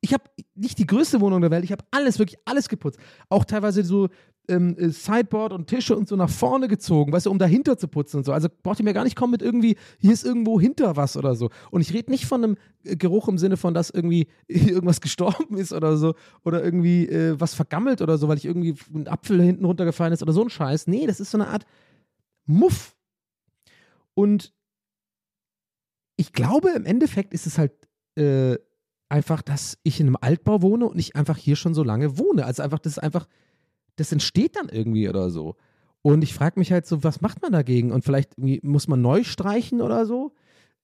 Ich habe nicht die größte Wohnung der Welt, ich habe alles, wirklich alles geputzt. Auch teilweise so ähm, äh, Sideboard und Tische und so nach vorne gezogen, weißt du, um dahinter zu putzen und so. Also braucht ihr mir gar nicht kommen mit irgendwie, hier ist irgendwo hinter was oder so. Und ich rede nicht von einem äh, Geruch im Sinne von, dass irgendwie irgendwas gestorben ist oder so oder irgendwie äh, was vergammelt oder so, weil ich irgendwie ein Apfel hinten runtergefallen ist oder so ein Scheiß. Nee, das ist so eine Art Muff. Und ich glaube, im Endeffekt ist es halt äh, einfach, dass ich in einem Altbau wohne und ich einfach hier schon so lange wohne. Also einfach, das ist einfach, das entsteht dann irgendwie oder so. Und ich frage mich halt so, was macht man dagegen? Und vielleicht muss man neu streichen oder so?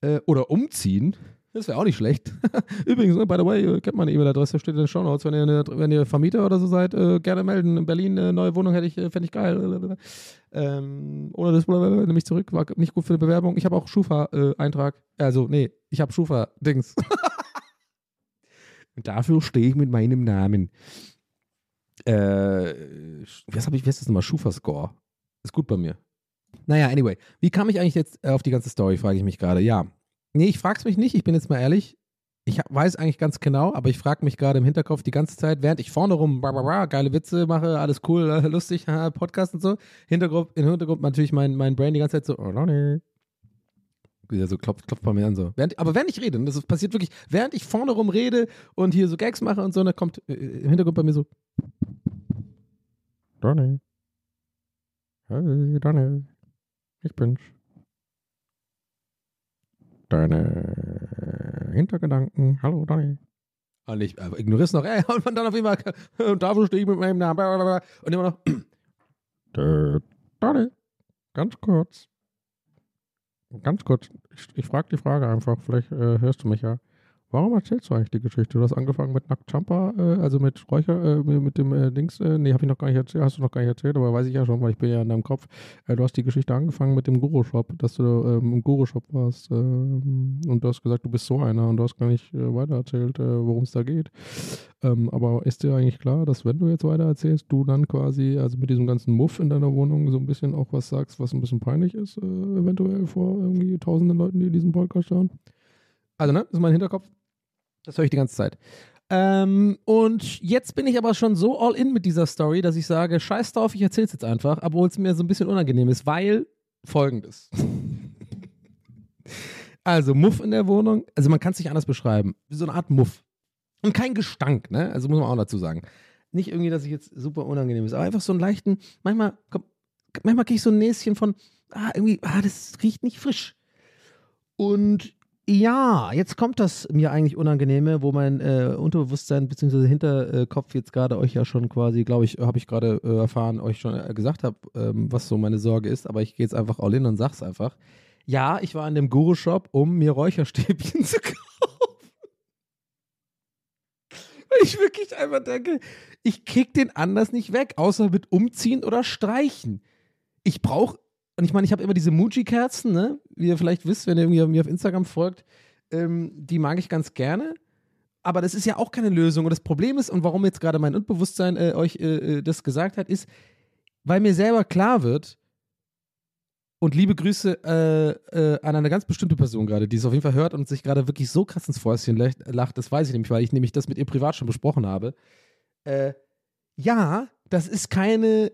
Äh, oder umziehen. Das wäre auch nicht schlecht. Übrigens, ne, by the way, ihr kennt meine E-Mail-Adresse, steht in den Show Notes. Wenn ihr, wenn ihr Vermieter oder so seid, äh, gerne melden. In Berlin eine neue Wohnung hätte ich, äh, fände ich geil. Ähm, ohne das nehme ich zurück, war nicht gut für eine Bewerbung. Ich habe auch Schufa-Eintrag. also, nee, ich habe Schufa-Dings. Und dafür stehe ich mit meinem Namen. Äh, was habe ich, was ist das nochmal? Schufa-Score. Ist gut bei mir. Naja, anyway. Wie kam ich eigentlich jetzt auf die ganze Story, frage ich mich gerade. Ja. Nee, ich frage es mich nicht. Ich bin jetzt mal ehrlich. Ich weiß eigentlich ganz genau, aber ich frage mich gerade im Hinterkopf die ganze Zeit, während ich vorne rum bla, bla, bla, geile Witze mache, alles cool, äh, lustig, Podcast und so. Hintergrund, Im Hintergrund natürlich mein, mein Brain die ganze Zeit so, oh, Ronny. Wieder so klopft, klopft bei mir an so. Während, aber während ich rede, und das passiert wirklich, während ich vorne rum rede und hier so Gags mache und so, dann kommt äh, im Hintergrund bei mir so, Donny. Hey, Donny. Ich bin's. Deine Hintergedanken. Hallo, Donny. Und ich äh, ignoriere es noch. Ey, und dann auf einmal, und dafür stehe ich mit meinem Namen. Und immer noch, äh, Donny. Ganz kurz. Ganz kurz. Ich, ich frage die Frage einfach. Vielleicht äh, hörst du mich ja. Warum erzählst du eigentlich die Geschichte? Du hast angefangen mit Nackt Champa, äh, also mit Räucher, äh, mit, dem äh, Dings. Äh, nee, habe ich noch gar nicht erzählt, hast du noch gar nicht erzählt, aber weiß ich ja schon, weil ich bin ja in deinem Kopf. Äh, du hast die Geschichte angefangen mit dem Guru-Shop, dass du ähm, im Guru-Shop warst ähm, und du hast gesagt, du bist so einer und du hast gar nicht äh, weitererzählt, äh, worum es da geht. Ähm, aber ist dir eigentlich klar, dass wenn du jetzt weiter erzählst, du dann quasi, also mit diesem ganzen Muff in deiner Wohnung so ein bisschen auch was sagst, was ein bisschen peinlich ist, eventuell vor irgendwie tausenden Leuten, die diesen Podcast schauen? Also, ne, das ist mein Hinterkopf. Das höre ich die ganze Zeit. Ähm, und jetzt bin ich aber schon so all in mit dieser Story, dass ich sage, scheiß drauf, ich erzähl's jetzt einfach, obwohl es mir so ein bisschen unangenehm ist, weil folgendes. also, Muff in der Wohnung, also man kann es nicht anders beschreiben. Wie so eine Art Muff. Und kein Gestank, ne? Also muss man auch dazu sagen. Nicht irgendwie, dass ich jetzt super unangenehm ist, aber einfach so einen leichten, manchmal, manchmal kriege ich so ein Näschen von, ah, irgendwie, ah, das riecht nicht frisch. Und ja, jetzt kommt das mir eigentlich Unangenehme, wo mein äh, Unterbewusstsein bzw. Hinterkopf jetzt gerade euch ja schon quasi, glaube ich, habe ich gerade äh, erfahren, euch schon äh, gesagt habe, ähm, was so meine Sorge ist, aber ich gehe jetzt einfach all in und sag's einfach. Ja, ich war in dem Guru-Shop, um mir Räucherstäbchen zu kaufen. Weil ich wirklich einfach denke, ich krieg den anders nicht weg, außer mit umziehen oder streichen. Ich brauche und ich meine, ich habe immer diese Muji-Kerzen, ne? Wie ihr vielleicht wisst, wenn ihr irgendwie mir auf Instagram folgt, ähm, die mag ich ganz gerne. Aber das ist ja auch keine Lösung. Und das Problem ist, und warum jetzt gerade mein Unbewusstsein äh, euch äh, äh, das gesagt hat, ist, weil mir selber klar wird, und liebe Grüße äh, äh, an eine ganz bestimmte Person gerade, die es auf jeden Fall hört und sich gerade wirklich so krass ins Fäustchen lacht. Das weiß ich nämlich, weil ich nämlich das mit ihr privat schon besprochen habe. Äh, ja, das ist keine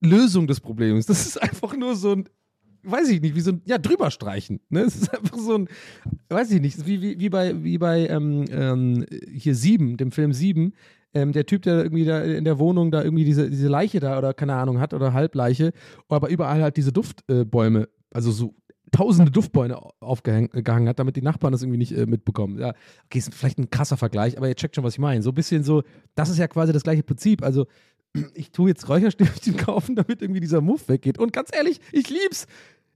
Lösung des Problems. Das ist einfach nur so ein, weiß ich nicht, wie so ein, ja, drüberstreichen. Ne? Es ist einfach so ein, weiß ich nicht, wie, wie, wie bei, wie bei ähm, ähm, hier Sieben, dem Film Sieben. Ähm, der Typ, der irgendwie da in der Wohnung da irgendwie diese, diese Leiche da oder keine Ahnung hat oder Halbleiche, aber überall halt diese Duftbäume, äh, also so tausende Duftbäume aufgehangen hat, damit die Nachbarn das irgendwie nicht äh, mitbekommen. Ja, okay, ist vielleicht ein krasser Vergleich, aber ihr checkt schon, was ich meine. So ein bisschen so, das ist ja quasi das gleiche Prinzip. Also, ich tue jetzt Räucherstäbchen kaufen, damit irgendwie dieser Muff weggeht. Und ganz ehrlich, ich lieb's.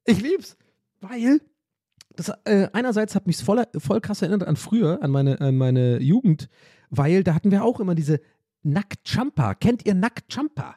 Ich lieb's. Weil das äh, einerseits hat mich voll, voll krass erinnert an früher, an meine, an meine Jugend, weil da hatten wir auch immer diese Nacktchampa. Kennt ihr Nacktchampa?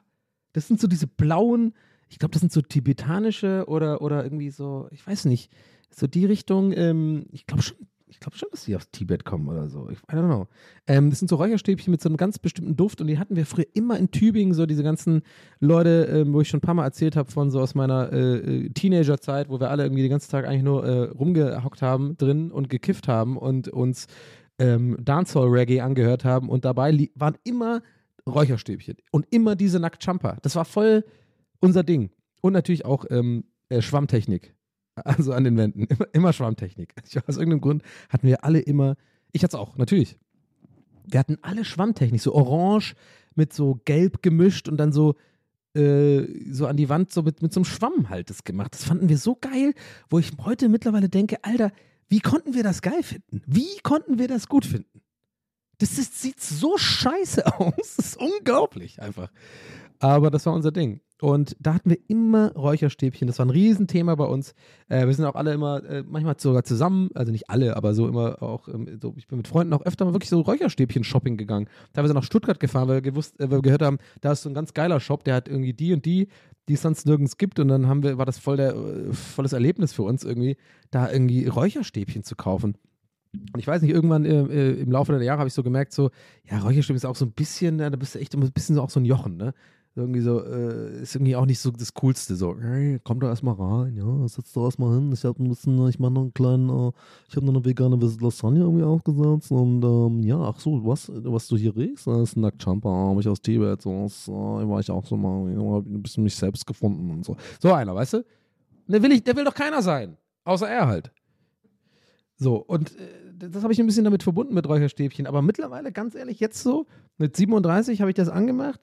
Das sind so diese blauen, ich glaube, das sind so tibetanische oder, oder irgendwie so, ich weiß nicht, so die Richtung, ähm, ich glaube schon, ich glaube schon, dass die aus Tibet kommen oder so. Ich, I don't know. Ähm, das sind so Räucherstäbchen mit so einem ganz bestimmten Duft und die hatten wir früher immer in Tübingen, so diese ganzen Leute, ähm, wo ich schon ein paar Mal erzählt habe von so aus meiner äh, äh, Teenagerzeit, wo wir alle irgendwie den ganzen Tag eigentlich nur äh, rumgehockt haben drin und gekifft haben und uns ähm, Dancehall-Reggae angehört haben und dabei waren immer Räucherstäbchen und immer diese Nacktjumper. Das war voll unser Ding. Und natürlich auch ähm, äh, Schwammtechnik. Also an den Wänden. Immer, immer Schwammtechnik. Ich, aus irgendeinem Grund hatten wir alle immer, ich hatte es auch, natürlich. Wir hatten alle Schwammtechnik, so orange mit so gelb gemischt und dann so, äh, so an die Wand so mit, mit so einem Schwamm halt das gemacht. Das fanden wir so geil, wo ich heute mittlerweile denke, Alter, wie konnten wir das geil finden? Wie konnten wir das gut finden? Das ist, sieht so scheiße aus. Das ist unglaublich einfach. Aber das war unser Ding. Und da hatten wir immer Räucherstäbchen. Das war ein Riesenthema bei uns. Äh, wir sind auch alle immer, äh, manchmal sogar zusammen, also nicht alle, aber so immer auch, ähm, so, ich bin mit Freunden auch öfter mal wirklich so Räucherstäbchen-Shopping gegangen. Teilweise nach Stuttgart gefahren, weil wir, gewusst, äh, weil wir gehört haben, da ist so ein ganz geiler Shop, der hat irgendwie die und die, die es sonst nirgends gibt. Und dann haben wir, war das voll der, äh, volles Erlebnis für uns irgendwie, da irgendwie Räucherstäbchen zu kaufen. Und ich weiß nicht, irgendwann äh, äh, im Laufe der Jahre habe ich so gemerkt, so, ja, Räucherstäbchen ist auch so ein bisschen, da bist du echt immer ein bisschen so auch so ein Jochen, ne? Irgendwie so, äh, ist irgendwie auch nicht so das Coolste, so, hey, komm doch erstmal rein, ja, setz doch erstmal hin. Ich habe ein bisschen, ich mache noch einen kleinen, äh, ich habe noch eine vegane Lasagne irgendwie aufgesetzt und ähm, ja, ach so, was, was du hier riechst, das ist ein Nacktchampa, habe ich aus Tibet, so, das, äh, war ich auch so mal, habe ein bisschen mich selbst gefunden und so. So einer, weißt du? Der will, ich, der will doch keiner sein, außer er halt. So, und äh, das habe ich ein bisschen damit verbunden mit Räucherstäbchen. Aber mittlerweile, ganz ehrlich, jetzt so, mit 37 habe ich das angemacht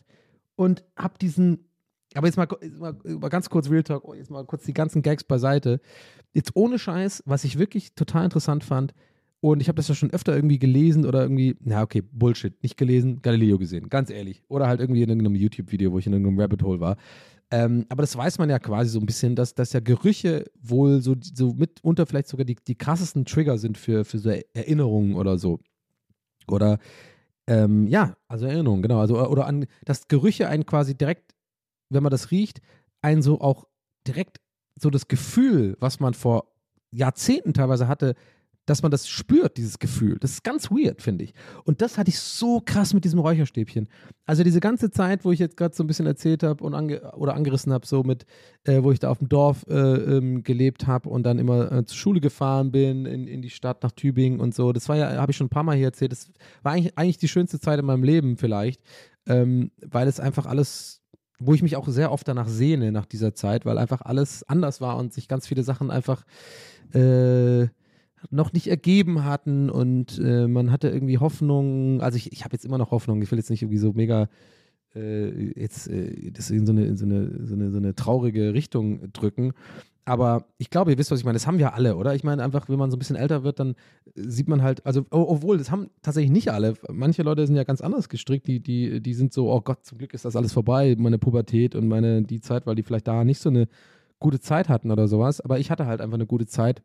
und habe diesen. Aber jetzt mal, jetzt mal, ganz kurz Real Talk, oh, jetzt mal kurz die ganzen Gags beiseite. Jetzt ohne Scheiß, was ich wirklich total interessant fand, und ich habe das ja schon öfter irgendwie gelesen oder irgendwie, na okay, Bullshit, nicht gelesen, Galileo gesehen, ganz ehrlich. Oder halt irgendwie in irgendeinem YouTube-Video, wo ich in irgendeinem Rabbit Hole war. Ähm, aber das weiß man ja quasi so ein bisschen, dass, dass ja Gerüche wohl so, so mitunter vielleicht sogar die, die krassesten Trigger sind für, für so Erinnerungen oder so. Oder ähm, ja, also Erinnerungen, genau. Also, oder an, dass Gerüche einen quasi direkt, wenn man das riecht, einen so auch direkt so das Gefühl, was man vor Jahrzehnten teilweise hatte, dass man das spürt, dieses Gefühl. Das ist ganz weird, finde ich. Und das hatte ich so krass mit diesem Räucherstäbchen. Also diese ganze Zeit, wo ich jetzt gerade so ein bisschen erzählt habe ange oder angerissen habe, so mit, äh, wo ich da auf dem Dorf äh, ähm, gelebt habe und dann immer äh, zur Schule gefahren bin, in, in die Stadt nach Tübingen und so. Das war ja, habe ich schon ein paar Mal hier erzählt, das war eigentlich, eigentlich die schönste Zeit in meinem Leben vielleicht, ähm, weil es einfach alles wo ich mich auch sehr oft danach sehne, nach dieser Zeit, weil einfach alles anders war und sich ganz viele Sachen einfach äh, noch nicht ergeben hatten und äh, man hatte irgendwie Hoffnung, also ich, ich habe jetzt immer noch Hoffnung, ich will jetzt nicht irgendwie so mega äh, jetzt äh, das in so eine, in so, eine, so, eine, so eine traurige Richtung drücken. Aber ich glaube, ihr wisst, was ich meine. Das haben wir alle, oder? Ich meine einfach, wenn man so ein bisschen älter wird, dann sieht man halt, also, obwohl, das haben tatsächlich nicht alle. Manche Leute sind ja ganz anders gestrickt, die, die, die sind so, oh Gott, zum Glück ist das alles vorbei, meine Pubertät und meine, die Zeit, weil die vielleicht da nicht so eine gute Zeit hatten oder sowas. Aber ich hatte halt einfach eine gute Zeit.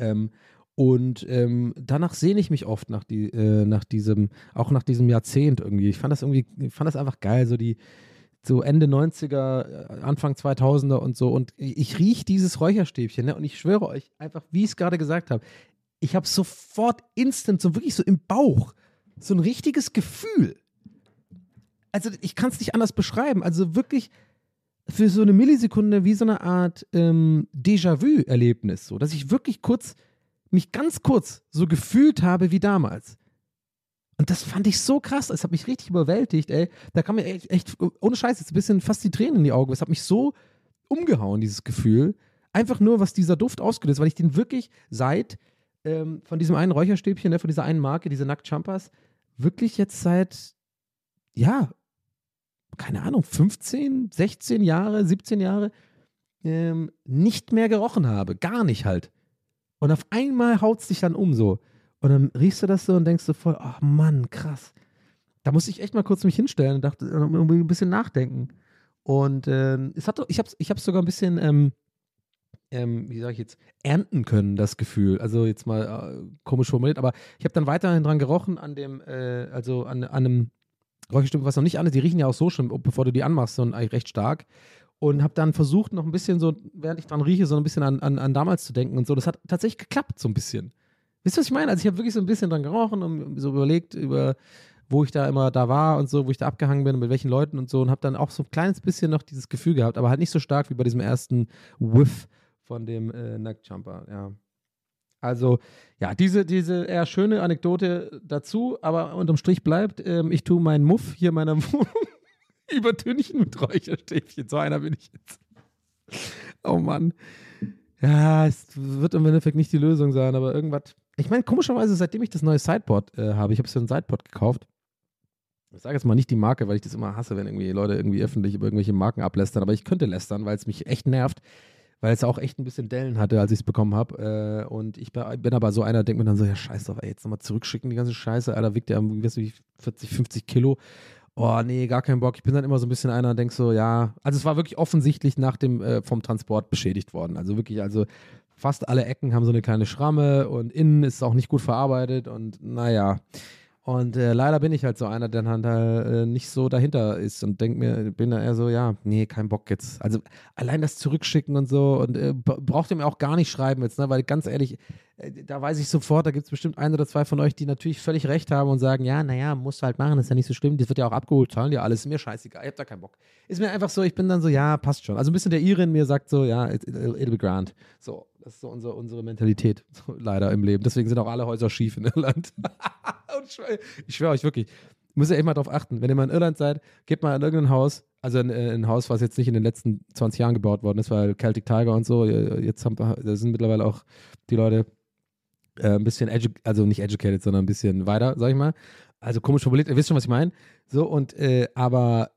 Ähm, und ähm, danach sehne ich mich oft nach, die, äh, nach diesem, auch nach diesem Jahrzehnt irgendwie. Ich fand das irgendwie, fand das einfach geil, so die, so Ende 90er, äh, Anfang 2000er und so. Und ich rieche dieses Räucherstäbchen, ne? Und ich schwöre euch, einfach, wie ich es gerade gesagt habe, ich habe sofort instant, so wirklich so im Bauch, so ein richtiges Gefühl. Also ich kann es nicht anders beschreiben. Also wirklich für so eine Millisekunde wie so eine Art ähm, Déjà-vu-Erlebnis, so, dass ich wirklich kurz, mich ganz kurz so gefühlt habe wie damals. Und das fand ich so krass, es hat mich richtig überwältigt, ey. Da kam mir echt, echt ohne Scheiß, jetzt ein bisschen fast die Tränen in die Augen. Es hat mich so umgehauen, dieses Gefühl. Einfach nur, was dieser Duft ausgelöst, weil ich den wirklich seit ähm, von diesem einen Räucherstäbchen, ne, von dieser einen Marke, diese Nackt Champas, wirklich jetzt seit, ja, keine Ahnung, 15, 16 Jahre, 17 Jahre ähm, nicht mehr gerochen habe. Gar nicht halt. Und auf einmal haut es dich dann um so. Und dann riechst du das so und denkst so voll, ach Mann, krass. Da musste ich echt mal kurz mich hinstellen und dachte, äh, ein bisschen nachdenken. Und ähm, es hat, ich habe es ich sogar ein bisschen, ähm, ähm, wie sage ich jetzt, ernten können, das Gefühl. Also jetzt mal äh, komisch formuliert, aber ich habe dann weiterhin dran gerochen an dem, äh, also an, an einem Räucherstück, was noch nicht an ist. Die riechen ja auch so schon, bevor du die anmachst, so eigentlich recht stark. Und habe dann versucht, noch ein bisschen so, während ich dran rieche, so ein bisschen an, an, an damals zu denken und so. Das hat tatsächlich geklappt, so ein bisschen. Wisst ihr, was ich meine? Also ich habe wirklich so ein bisschen dran gerochen und so überlegt über, wo ich da immer da war und so, wo ich da abgehangen bin und mit welchen Leuten und so und habe dann auch so ein kleines bisschen noch dieses Gefühl gehabt, aber halt nicht so stark wie bei diesem ersten Whiff von dem äh, Nacktjumper, ja. Also, ja, diese, diese eher schöne Anekdote dazu, aber unterm Strich bleibt, ähm, ich tue meinen Muff hier in meiner Wohnung übertünchen mit Räucherstäbchen. So einer bin ich jetzt. Oh Mann. Ja, es wird im Endeffekt nicht die Lösung sein, aber irgendwas. Ich meine, komischerweise, seitdem ich das neue Sideboard äh, habe, ich habe so ein Sideboard gekauft. Ich sage jetzt mal nicht die Marke, weil ich das immer hasse, wenn irgendwie Leute irgendwie öffentlich über irgendwelche Marken ablästern, aber ich könnte lästern, weil es mich echt nervt, weil es auch echt ein bisschen Dellen hatte, als ich es bekommen habe. Äh, und ich bin, aber so einer, denkt mir dann so, ja, scheiß drauf, jetzt nochmal zurückschicken, die ganze Scheiße, Alter, wiegt wie weißt wie 40, 50 Kilo. Oh, nee, gar keinen Bock. Ich bin dann immer so ein bisschen einer, denk so, ja. Also es war wirklich offensichtlich nach dem, äh, vom Transport beschädigt worden. Also wirklich, also fast alle Ecken haben so eine kleine Schramme und innen ist es auch nicht gut verarbeitet und naja. Und äh, leider bin ich halt so einer, der dann da äh, nicht so dahinter ist und denk mir, bin da eher so, ja, nee, kein Bock jetzt. Also allein das Zurückschicken und so und äh, braucht ihr mir auch gar nicht schreiben jetzt, ne? Weil ganz ehrlich, äh, da weiß ich sofort, da gibt es bestimmt ein oder zwei von euch, die natürlich völlig recht haben und sagen, ja, naja, musst du halt machen, ist ja nicht so schlimm, das wird ja auch abgeholt, zahlen ja alles, ist mir scheißegal, ich hab da keinen Bock. Ist mir einfach so, ich bin dann so, ja, passt schon. Also ein bisschen der Ire in mir sagt so, ja, it, it'll, it'll be grand. So, das ist so unsere, unsere Mentalität, leider im Leben. Deswegen sind auch alle Häuser schief in Irland. ich schwöre, euch wirklich, müsst ihr echt mal drauf achten. Wenn ihr mal in Irland seid, geht mal in irgendein Haus, also in, äh, ein Haus, was jetzt nicht in den letzten 20 Jahren gebaut worden ist, weil Celtic Tiger und so, äh, jetzt haben, sind mittlerweile auch die Leute äh, ein bisschen, also nicht educated, sondern ein bisschen weiter, sag ich mal. Also komisch formuliert, ihr wisst schon, was ich meine. So, und, äh, aber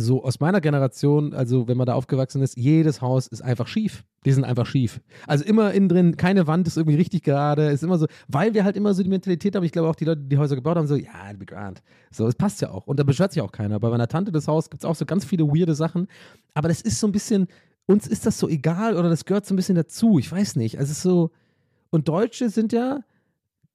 so aus meiner Generation, also wenn man da aufgewachsen ist, jedes Haus ist einfach schief. Die sind einfach schief. Also immer innen drin, keine Wand ist irgendwie richtig gerade, ist immer so, weil wir halt immer so die Mentalität haben, ich glaube auch die Leute, die die Häuser gebaut haben, so, ja, it'll be grand. So, es passt ja auch. Und da beschwert sich auch keiner. Bei meiner Tante das Haus gibt es auch so ganz viele weirde Sachen. Aber das ist so ein bisschen, uns ist das so egal oder das gehört so ein bisschen dazu. Ich weiß nicht. Also es ist so, und Deutsche sind ja,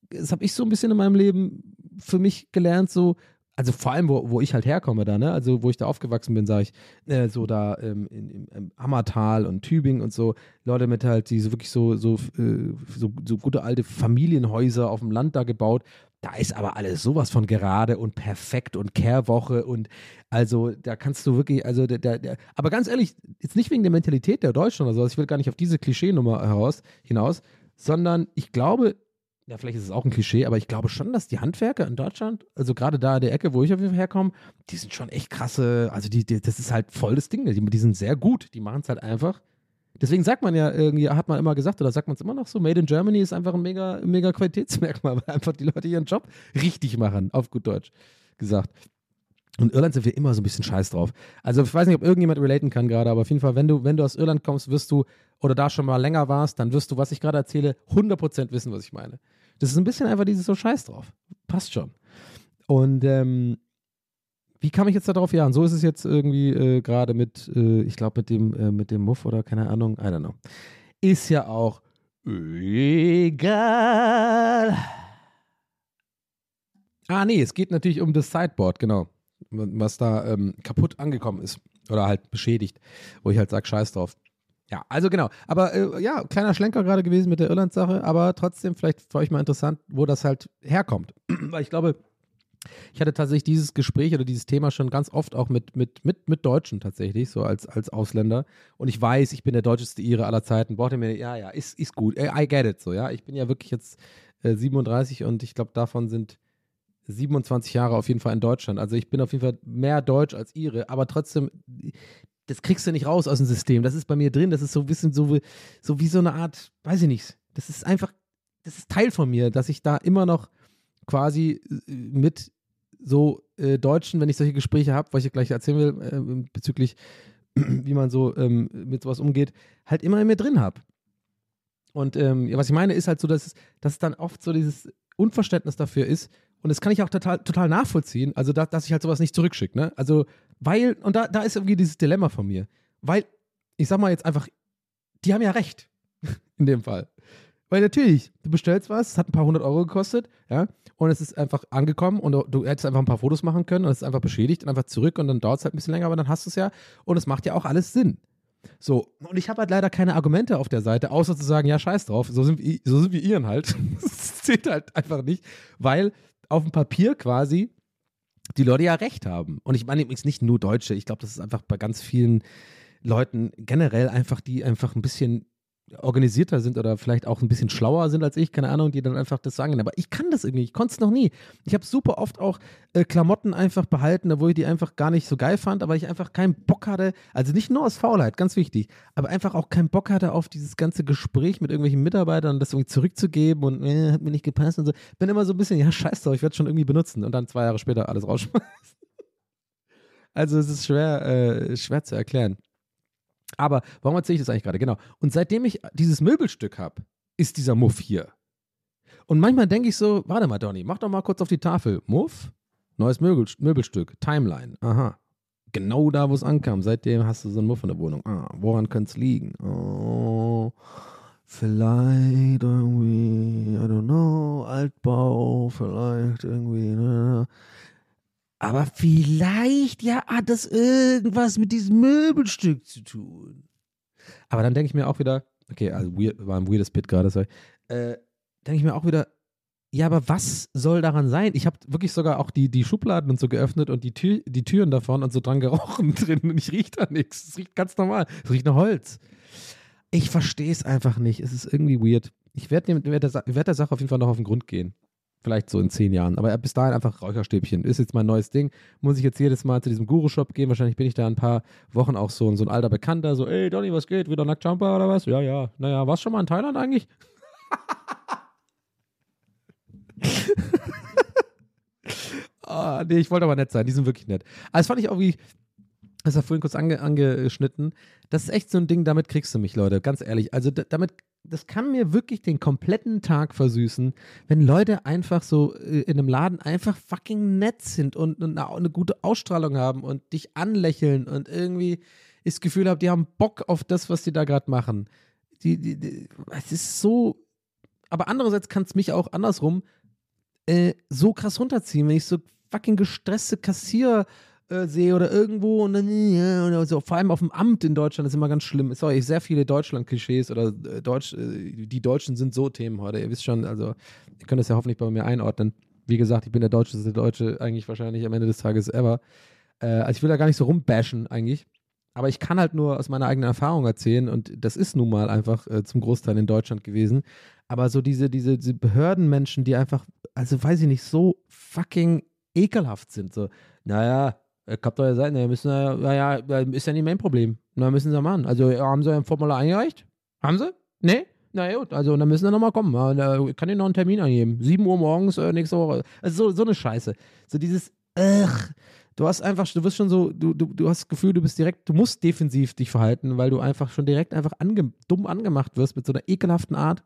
das habe ich so ein bisschen in meinem Leben für mich gelernt, so, also vor allem, wo, wo ich halt herkomme da, ne? Also wo ich da aufgewachsen bin, sage ich, äh, so da ähm, in, im, im Ammertal und Tübingen und so, Leute mit halt, die so wirklich so, so, äh, so, so gute alte Familienhäuser auf dem Land da gebaut. Da ist aber alles sowas von gerade und perfekt und Kehrwoche und also da kannst du wirklich, also der, der, der aber ganz ehrlich, jetzt nicht wegen der Mentalität der Deutschen oder so, ich will gar nicht auf diese Klischeenummer heraus, hinaus, sondern ich glaube, ja, vielleicht ist es auch ein Klischee, aber ich glaube schon, dass die Handwerker in Deutschland, also gerade da der Ecke, wo ich auf jeden Fall herkomme, die sind schon echt krasse, also die, die, das ist halt voll das Ding, die, die sind sehr gut, die machen es halt einfach. Deswegen sagt man ja irgendwie, hat man immer gesagt, oder sagt man es immer noch so, Made in Germany ist einfach ein mega, mega Qualitätsmerkmal, weil einfach die Leute ihren Job richtig machen, auf gut Deutsch gesagt. Und Irland sind wir immer so ein bisschen scheiß drauf. Also ich weiß nicht, ob irgendjemand relaten kann gerade, aber auf jeden Fall, wenn du, wenn du aus Irland kommst, wirst du, oder da schon mal länger warst, dann wirst du, was ich gerade erzähle, 100% wissen, was ich meine. Das ist ein bisschen einfach dieses so scheiß drauf. Passt schon. Und ähm, wie kam ich jetzt darauf? Ja, und so ist es jetzt irgendwie äh, gerade mit, äh, ich glaube, mit äh, mit dem Muff oder keine Ahnung, I don't know. Ist ja auch egal. Ah, nee, es geht natürlich um das Sideboard, genau. Was da ähm, kaputt angekommen ist. Oder halt beschädigt. Wo ich halt sage, scheiß drauf. Ja, also genau. Aber äh, ja, kleiner Schlenker gerade gewesen mit der Irland-Sache, aber trotzdem vielleicht für euch mal interessant, wo das halt herkommt. Weil ich glaube, ich hatte tatsächlich dieses Gespräch oder dieses Thema schon ganz oft auch mit, mit, mit, mit Deutschen tatsächlich, so als, als Ausländer. Und ich weiß, ich bin der deutscheste Ire aller Zeiten. Braucht ihr mir, ja, ja, ist, ist gut. Äh, I get it, so, ja. Ich bin ja wirklich jetzt äh, 37 und ich glaube, davon sind 27 Jahre auf jeden Fall in Deutschland. Also ich bin auf jeden Fall mehr Deutsch als Ire, aber trotzdem, das kriegst du nicht raus aus dem System. Das ist bei mir drin. Das ist so ein bisschen so wie, so wie so eine Art, weiß ich nicht. Das ist einfach, das ist Teil von mir, dass ich da immer noch quasi äh, mit so äh, Deutschen, wenn ich solche Gespräche habe, was ich gleich erzählen will, äh, bezüglich, wie man so ähm, mit sowas umgeht, halt immer in mir drin habe. Und ähm, was ich meine, ist halt so, dass dass es dann oft so dieses Unverständnis dafür ist. Und das kann ich auch total, total nachvollziehen. Also, da, dass ich halt sowas nicht zurückschicke. Ne? Also, weil, und da, da ist irgendwie dieses Dilemma von mir. Weil, ich sag mal jetzt einfach, die haben ja recht. In dem Fall. Weil natürlich, du bestellst was, es hat ein paar hundert Euro gekostet, ja, und es ist einfach angekommen und du, du hättest einfach ein paar Fotos machen können und es ist einfach beschädigt und einfach zurück und dann dauert es halt ein bisschen länger, aber dann hast du es ja und es macht ja auch alles Sinn. So, und ich habe halt leider keine Argumente auf der Seite, außer zu sagen, ja, scheiß drauf, so sind so sind wir ihren halt. Das zählt halt einfach nicht, weil auf dem Papier quasi die Leute ja recht haben. Und ich meine übrigens nicht nur Deutsche, ich glaube, das ist einfach bei ganz vielen Leuten generell einfach, die einfach ein bisschen organisierter sind oder vielleicht auch ein bisschen schlauer sind als ich, keine Ahnung, die dann einfach das sagen. Aber ich kann das irgendwie, ich konnte es noch nie. Ich habe super oft auch äh, Klamotten einfach behalten, obwohl ich die einfach gar nicht so geil fand, aber ich einfach keinen Bock hatte, also nicht nur aus Faulheit, ganz wichtig, aber einfach auch keinen Bock hatte auf dieses ganze Gespräch mit irgendwelchen Mitarbeitern, das irgendwie zurückzugeben und äh, hat mir nicht gepasst und so. Bin immer so ein bisschen, ja, scheiß drauf, ich werde schon irgendwie benutzen und dann zwei Jahre später alles rausschmeißen. Also es ist schwer, äh, schwer zu erklären. Aber warum erzähle ich das eigentlich gerade? Genau. Und seitdem ich dieses Möbelstück habe, ist dieser Muff hier. Und manchmal denke ich so, warte mal, Donny, mach doch mal kurz auf die Tafel. Muff, neues Möbel, Möbelstück, Timeline. Aha. Genau da, wo es ankam. Seitdem hast du so einen Muff in der Wohnung. Ah, woran könnte es liegen? Oh, vielleicht irgendwie, I don't know, Altbau, vielleicht irgendwie, ne? Aber vielleicht ja hat das irgendwas mit diesem Möbelstück zu tun. Aber dann denke ich mir auch wieder, okay, also weird, war ein weirdes Bit gerade, sorry. Äh, denke ich mir auch wieder, ja, aber was soll daran sein? Ich habe wirklich sogar auch die, die Schubladen und so geöffnet und die, Tür, die Türen davon und so dran gerochen drin und ich rieche da nichts. Es riecht ganz normal. Es riecht nach Holz. Ich verstehe es einfach nicht. Es ist irgendwie weird. Ich werde werd der, werd der Sache auf jeden Fall noch auf den Grund gehen. Vielleicht so in zehn Jahren. Aber bis dahin einfach Räucherstäbchen. Ist jetzt mein neues Ding. Muss ich jetzt jedes Mal zu diesem Guru-Shop gehen? Wahrscheinlich bin ich da ein paar Wochen auch so, so ein alter Bekannter. So, ey, Donny, was geht? Wieder Nacktjumper oder was? Ja, ja. Naja, warst du schon mal in Thailand eigentlich? ah, nee, ich wollte aber nett sein. Die sind wirklich nett. Also, das fand ich auch wie, das war vorhin kurz ange, angeschnitten. Das ist echt so ein Ding, damit kriegst du mich, Leute. Ganz ehrlich. Also, damit, das kann mir wirklich den kompletten Tag versüßen, wenn Leute einfach so äh, in einem Laden einfach fucking nett sind und, und eine, eine gute Ausstrahlung haben und dich anlächeln und irgendwie das Gefühl haben, die haben Bock auf das, was die da gerade machen. Die, die, die, es ist so. Aber andererseits kann es mich auch andersrum äh, so krass runterziehen, wenn ich so fucking gestresste Kassier äh, sehe oder irgendwo und dann, so, vor allem auf dem Amt in Deutschland ist immer ganz schlimm. Sorry, sehr viele Deutschland-Klischees oder äh, Deutsch, äh, die Deutschen sind so Themen heute. Ihr wisst schon, also, ihr könnt das ja hoffentlich bei mir einordnen. Wie gesagt, ich bin der deutscheste Deutsche eigentlich wahrscheinlich am Ende des Tages ever. Äh, also ich will da gar nicht so rumbashen eigentlich. Aber ich kann halt nur aus meiner eigenen Erfahrung erzählen und das ist nun mal einfach zum Großteil in Deutschland gewesen. Aber so diese, diese, diese Behördenmenschen, die einfach, also weiß ich nicht, so fucking ekelhaft sind. So, naja, ich hab doch ja, ja, ja, ist ja nicht mein Problem. Na, müssen sie machen. Also haben sie ein Formular eingereicht? Haben sie? Nee? Na gut, also dann müssen sie nochmal kommen. Ich kann ihnen noch einen Termin angeben. 7 Uhr morgens äh, nächste Woche. Also so, so eine Scheiße. So dieses, ugh, du hast einfach, du wirst schon so, du, du, du hast das Gefühl, du bist direkt, du musst defensiv dich verhalten, weil du einfach schon direkt einfach ange, dumm angemacht wirst mit so einer ekelhaften Art.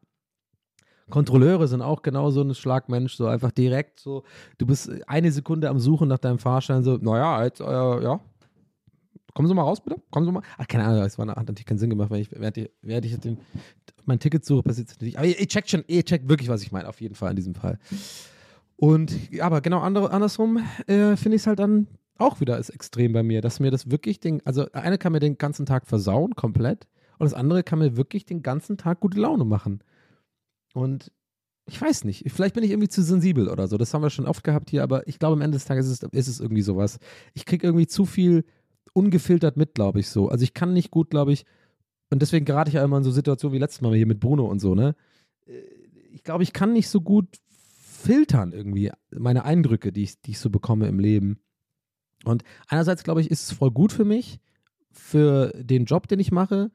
Kontrolleure sind auch genau so ein Schlagmensch, so einfach direkt so, du bist eine Sekunde am Suchen nach deinem Fahrschein, so, naja, jetzt, äh, ja, kommen Sie mal raus, bitte, kommen Sie mal. Ach, keine Ahnung, das war, hat natürlich keinen Sinn gemacht, wenn ich, während ich, während ich den, mein Ticket suche, passiert es natürlich. Aber ihr, ihr checkt schon, ihr checkt wirklich, was ich meine, auf jeden Fall in diesem Fall. Und, aber genau andere, andersrum äh, finde ich es halt dann auch wieder ist extrem bei mir, dass mir das wirklich den, also eine kann mir den ganzen Tag versauen, komplett, und das andere kann mir wirklich den ganzen Tag gute Laune machen. Und ich weiß nicht, vielleicht bin ich irgendwie zu sensibel oder so. Das haben wir schon oft gehabt hier, aber ich glaube, am Ende des Tages ist es, ist es irgendwie sowas. Ich kriege irgendwie zu viel ungefiltert mit, glaube ich, so. Also ich kann nicht gut, glaube ich, und deswegen gerate ich ja immer in so Situationen wie letztes Mal hier mit Bruno und so, ne? Ich glaube, ich kann nicht so gut filtern irgendwie meine Eindrücke, die ich, die ich so bekomme im Leben. Und einerseits, glaube ich, ist es voll gut für mich, für den Job, den ich mache,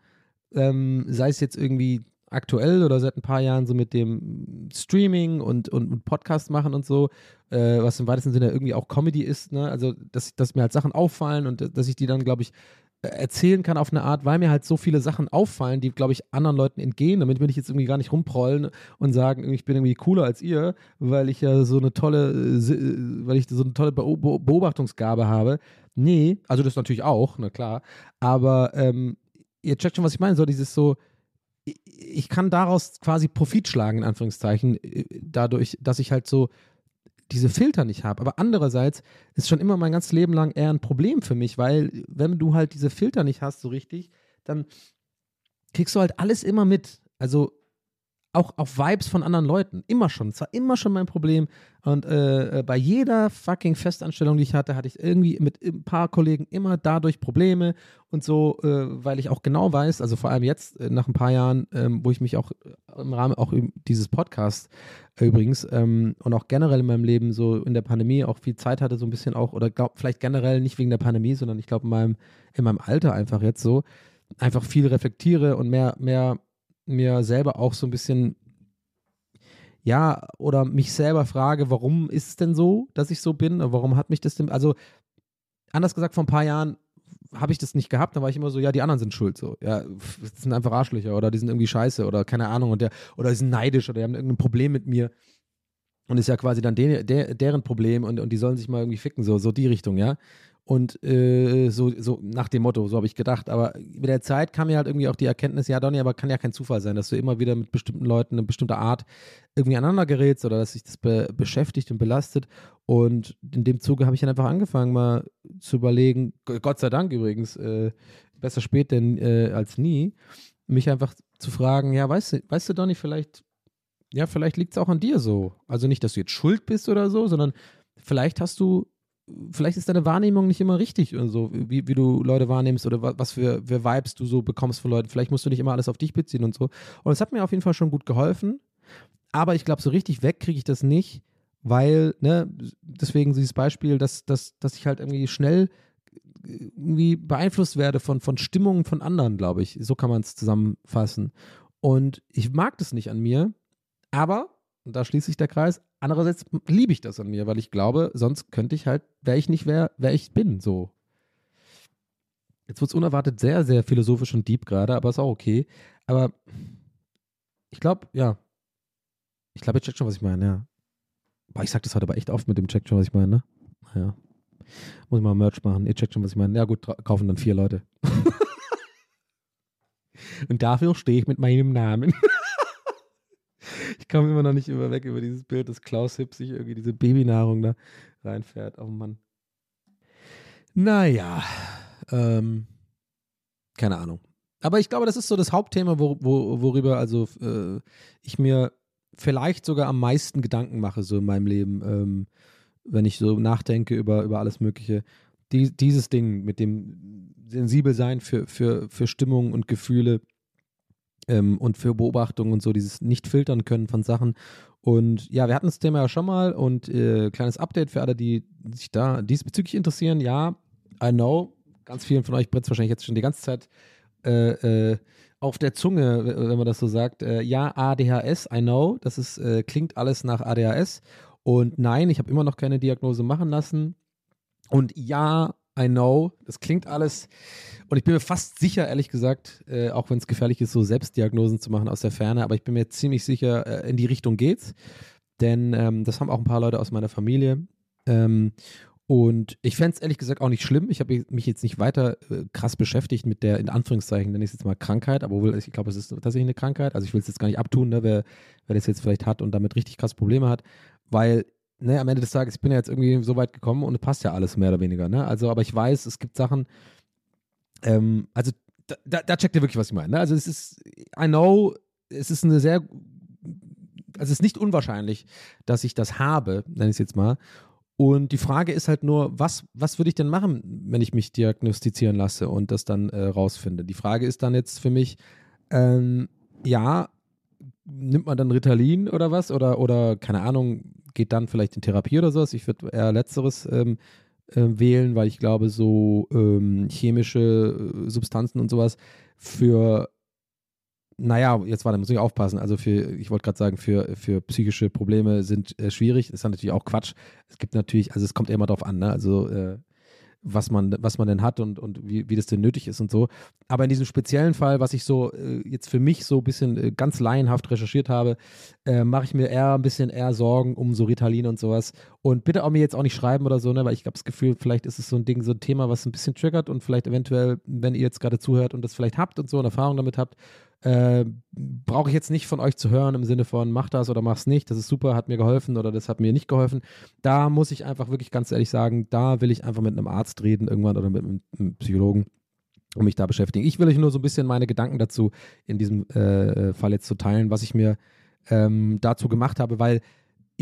ähm, sei es jetzt irgendwie aktuell oder seit ein paar Jahren so mit dem Streaming und, und, und Podcast machen und so, äh, was im weitesten Sinne irgendwie auch Comedy ist, ne? Also, dass, dass mir halt Sachen auffallen und dass ich die dann, glaube ich, erzählen kann auf eine Art, weil mir halt so viele Sachen auffallen, die, glaube ich, anderen Leuten entgehen. Damit will ich jetzt irgendwie gar nicht rumprollen und sagen, ich bin irgendwie cooler als ihr, weil ich ja so eine tolle, äh, weil ich so eine tolle Beobachtungsgabe habe. Nee, also das natürlich auch, na klar. Aber ähm, ihr checkt schon, was ich meine. So dieses so, ich kann daraus quasi Profit schlagen, in Anführungszeichen, äh, dadurch, dass ich halt so diese Filter nicht habe. Aber andererseits ist schon immer mein ganzes Leben lang eher ein Problem für mich, weil wenn du halt diese Filter nicht hast so richtig, dann kriegst du halt alles immer mit. Also auch auf Vibes von anderen Leuten. Immer schon. Es war immer schon mein Problem. Und äh, äh, bei jeder fucking Festanstellung, die ich hatte, hatte ich irgendwie mit ein paar Kollegen immer dadurch Probleme und so, äh, weil ich auch genau weiß, also vor allem jetzt äh, nach ein paar Jahren, ähm, wo ich mich auch im Rahmen auch dieses Podcasts äh, übrigens ähm, und auch generell in meinem Leben so in der Pandemie auch viel Zeit hatte, so ein bisschen auch, oder glaub, vielleicht generell nicht wegen der Pandemie, sondern ich glaube in meinem, in meinem Alter einfach jetzt so, einfach viel reflektiere und mehr, mehr mir selber auch so ein bisschen, ja, oder mich selber frage, warum ist es denn so, dass ich so bin? Warum hat mich das denn, also anders gesagt, vor ein paar Jahren habe ich das nicht gehabt, da war ich immer so, ja, die anderen sind schuld, so, ja, das sind einfach Arschlöcher oder die sind irgendwie scheiße oder keine Ahnung und der, oder die sind neidisch oder die haben irgendein Problem mit mir und ist ja quasi dann de, de, deren Problem und, und die sollen sich mal irgendwie ficken, so, so die Richtung, ja. Und äh, so, so nach dem Motto, so habe ich gedacht. Aber mit der Zeit kam mir halt irgendwie auch die Erkenntnis, ja, Donny, aber kann ja kein Zufall sein, dass du immer wieder mit bestimmten Leuten eine bestimmte Art irgendwie aneinander gerätst oder dass sich das be beschäftigt und belastet. Und in dem Zuge habe ich dann einfach angefangen, mal zu überlegen, Gott sei Dank übrigens, äh, besser spät denn äh, als nie, mich einfach zu fragen, ja, weißt du, weißt du, Donny, vielleicht, ja, vielleicht liegt es auch an dir so. Also nicht, dass du jetzt schuld bist oder so, sondern vielleicht hast du vielleicht ist deine Wahrnehmung nicht immer richtig und so, wie, wie du Leute wahrnimmst oder was für, für Vibes du so bekommst von Leuten. Vielleicht musst du nicht immer alles auf dich beziehen und so. Und es hat mir auf jeden Fall schon gut geholfen. Aber ich glaube, so richtig weg kriege ich das nicht, weil, ne, deswegen dieses Beispiel, dass, dass, dass ich halt irgendwie schnell irgendwie beeinflusst werde von, von Stimmungen von anderen, glaube ich. So kann man es zusammenfassen. Und ich mag das nicht an mir, aber und da schließt sich der Kreis. Andererseits liebe ich das an mir, weil ich glaube, sonst könnte ich halt, wäre ich nicht wer, wer ich bin, so. Jetzt wird es unerwartet sehr, sehr philosophisch und deep gerade, aber ist auch okay. Aber ich glaube, ja. Ich glaube, ihr checkt schon, was ich meine, ja. Boah, ich sag das heute aber echt oft mit dem Check schon, was ich meine, ne? Naja. Muss ich mal Merch machen. Ihr checkt schon, was ich meine. Ja, gut, kaufen dann vier Leute. und dafür stehe ich mit meinem Namen. ich komme immer noch nicht immer weg über dieses Bild, dass Klaus Hipp sich irgendwie diese Babynahrung da reinfährt. Oh Mann. Naja, ähm, keine Ahnung. Aber ich glaube, das ist so das Hauptthema, wo, wo, worüber also äh, ich mir vielleicht sogar am meisten Gedanken mache, so in meinem Leben, ähm, wenn ich so nachdenke über, über alles Mögliche. Die, dieses Ding mit dem sensibel sein für, für, für Stimmung und Gefühle ähm, und für Beobachtungen und so, dieses nicht filtern können von Sachen. Und ja, wir hatten das Thema ja schon mal und äh, kleines Update für alle, die sich da diesbezüglich interessieren. Ja, I know, ganz vielen von euch brennt wahrscheinlich jetzt schon die ganze Zeit äh, äh, auf der Zunge, wenn man das so sagt. Äh, ja, ADHS, I know, das ist, äh, klingt alles nach ADHS. Und nein, ich habe immer noch keine Diagnose machen lassen. Und ja, I know, das klingt alles. Und ich bin mir fast sicher, ehrlich gesagt, äh, auch wenn es gefährlich ist, so Selbstdiagnosen zu machen aus der Ferne, aber ich bin mir ziemlich sicher, äh, in die Richtung geht's. Denn ähm, das haben auch ein paar Leute aus meiner Familie. Ähm, und ich fände es ehrlich gesagt auch nicht schlimm. Ich habe mich jetzt nicht weiter äh, krass beschäftigt mit der, in Anführungszeichen, nenne ich es jetzt mal Krankheit, aber wohl, ich glaube, es ist tatsächlich eine Krankheit. Also ich will es jetzt gar nicht abtun, ne, wer, wer das jetzt vielleicht hat und damit richtig krass Probleme hat, weil ne, am Ende des Tages, ich bin ja jetzt irgendwie so weit gekommen und es passt ja alles mehr oder weniger, ne? Also, aber ich weiß, es gibt Sachen, ähm, also da, da, da checkt ihr wirklich, was ich meine. Ne? Also es ist, I know, es ist eine sehr, also es ist nicht unwahrscheinlich, dass ich das habe, nenne ich es jetzt mal. Und die Frage ist halt nur, was, was würde ich denn machen, wenn ich mich diagnostizieren lasse und das dann äh, rausfinde? Die Frage ist dann jetzt für mich, ähm, ja, nimmt man dann Ritalin oder was? Oder, oder keine Ahnung, geht dann vielleicht in Therapie oder sowas? Ich würde eher Letzteres ähm, äh, wählen, weil ich glaube, so ähm, chemische äh, Substanzen und sowas für, naja, jetzt warte, muss ich aufpassen. Also für, ich wollte gerade sagen, für, für psychische Probleme sind äh, schwierig. Ist natürlich auch Quatsch. Es gibt natürlich, also es kommt immer drauf an, ne? Also äh, was man, was man denn hat und, und wie, wie das denn nötig ist und so. Aber in diesem speziellen Fall, was ich so äh, jetzt für mich so ein bisschen äh, ganz laienhaft recherchiert habe, äh, mache ich mir eher ein bisschen eher Sorgen um so Ritalin und sowas. Und bitte auch mir jetzt auch nicht schreiben oder so, ne, weil ich habe das Gefühl, vielleicht ist es so ein Ding, so ein Thema, was ein bisschen triggert und vielleicht eventuell, wenn ihr jetzt gerade zuhört und das vielleicht habt und so eine Erfahrung damit habt, äh, brauche ich jetzt nicht von euch zu hören im Sinne von mach das oder mach's nicht, das ist super, hat mir geholfen oder das hat mir nicht geholfen. Da muss ich einfach wirklich ganz ehrlich sagen, da will ich einfach mit einem Arzt reden irgendwann oder mit einem Psychologen und mich da beschäftigen. Ich will euch nur so ein bisschen meine Gedanken dazu in diesem äh, Fall jetzt zu teilen, was ich mir ähm, dazu gemacht habe, weil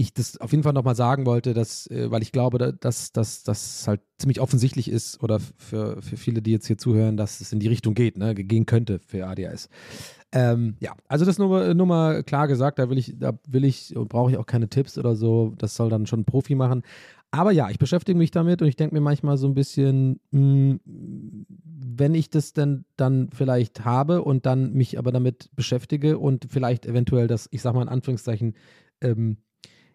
ich das auf jeden Fall nochmal sagen wollte, dass, äh, weil ich glaube, dass das halt ziemlich offensichtlich ist oder für, für viele, die jetzt hier zuhören, dass es in die Richtung geht, ne, gehen könnte für ADHS. Ähm, ja, also das nur, nur mal klar gesagt, da will ich, da will ich und brauche ich auch keine Tipps oder so, das soll dann schon ein Profi machen. Aber ja, ich beschäftige mich damit und ich denke mir manchmal so ein bisschen, mh, hm, wenn ich das denn dann vielleicht habe und dann mich aber damit beschäftige und vielleicht eventuell das, ich sag mal in Anführungszeichen, ähm,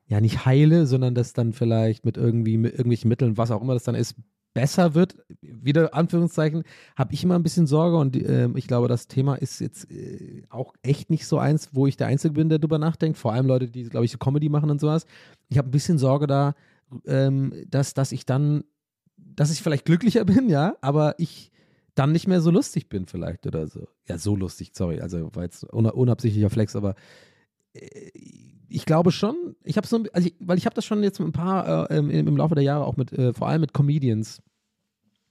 ja nicht heile, sondern das dann vielleicht mit irgendwie mit irgendwelchen Mitteln, was auch immer das dann ist, besser wird, wieder Anführungszeichen, habe ich immer ein bisschen Sorge und äh, ich glaube, das Thema ist jetzt äh, auch echt nicht so eins, wo ich der Einzige bin, der drüber nachdenkt. Vor allem Leute, die, glaube ich, so Comedy machen und sowas. Ich habe ein bisschen Sorge da, ähm, dass, dass ich dann, dass ich vielleicht glücklicher bin, ja, aber ich dann nicht mehr so lustig bin vielleicht oder so. Ja, so lustig, sorry, also war jetzt unabsichtlicher Flex, aber äh, ich glaube schon, ich habe so, also ich, weil ich habe das schon jetzt mit ein paar äh, im, im, Laufe der Jahre auch mit, äh, vor allem mit Comedians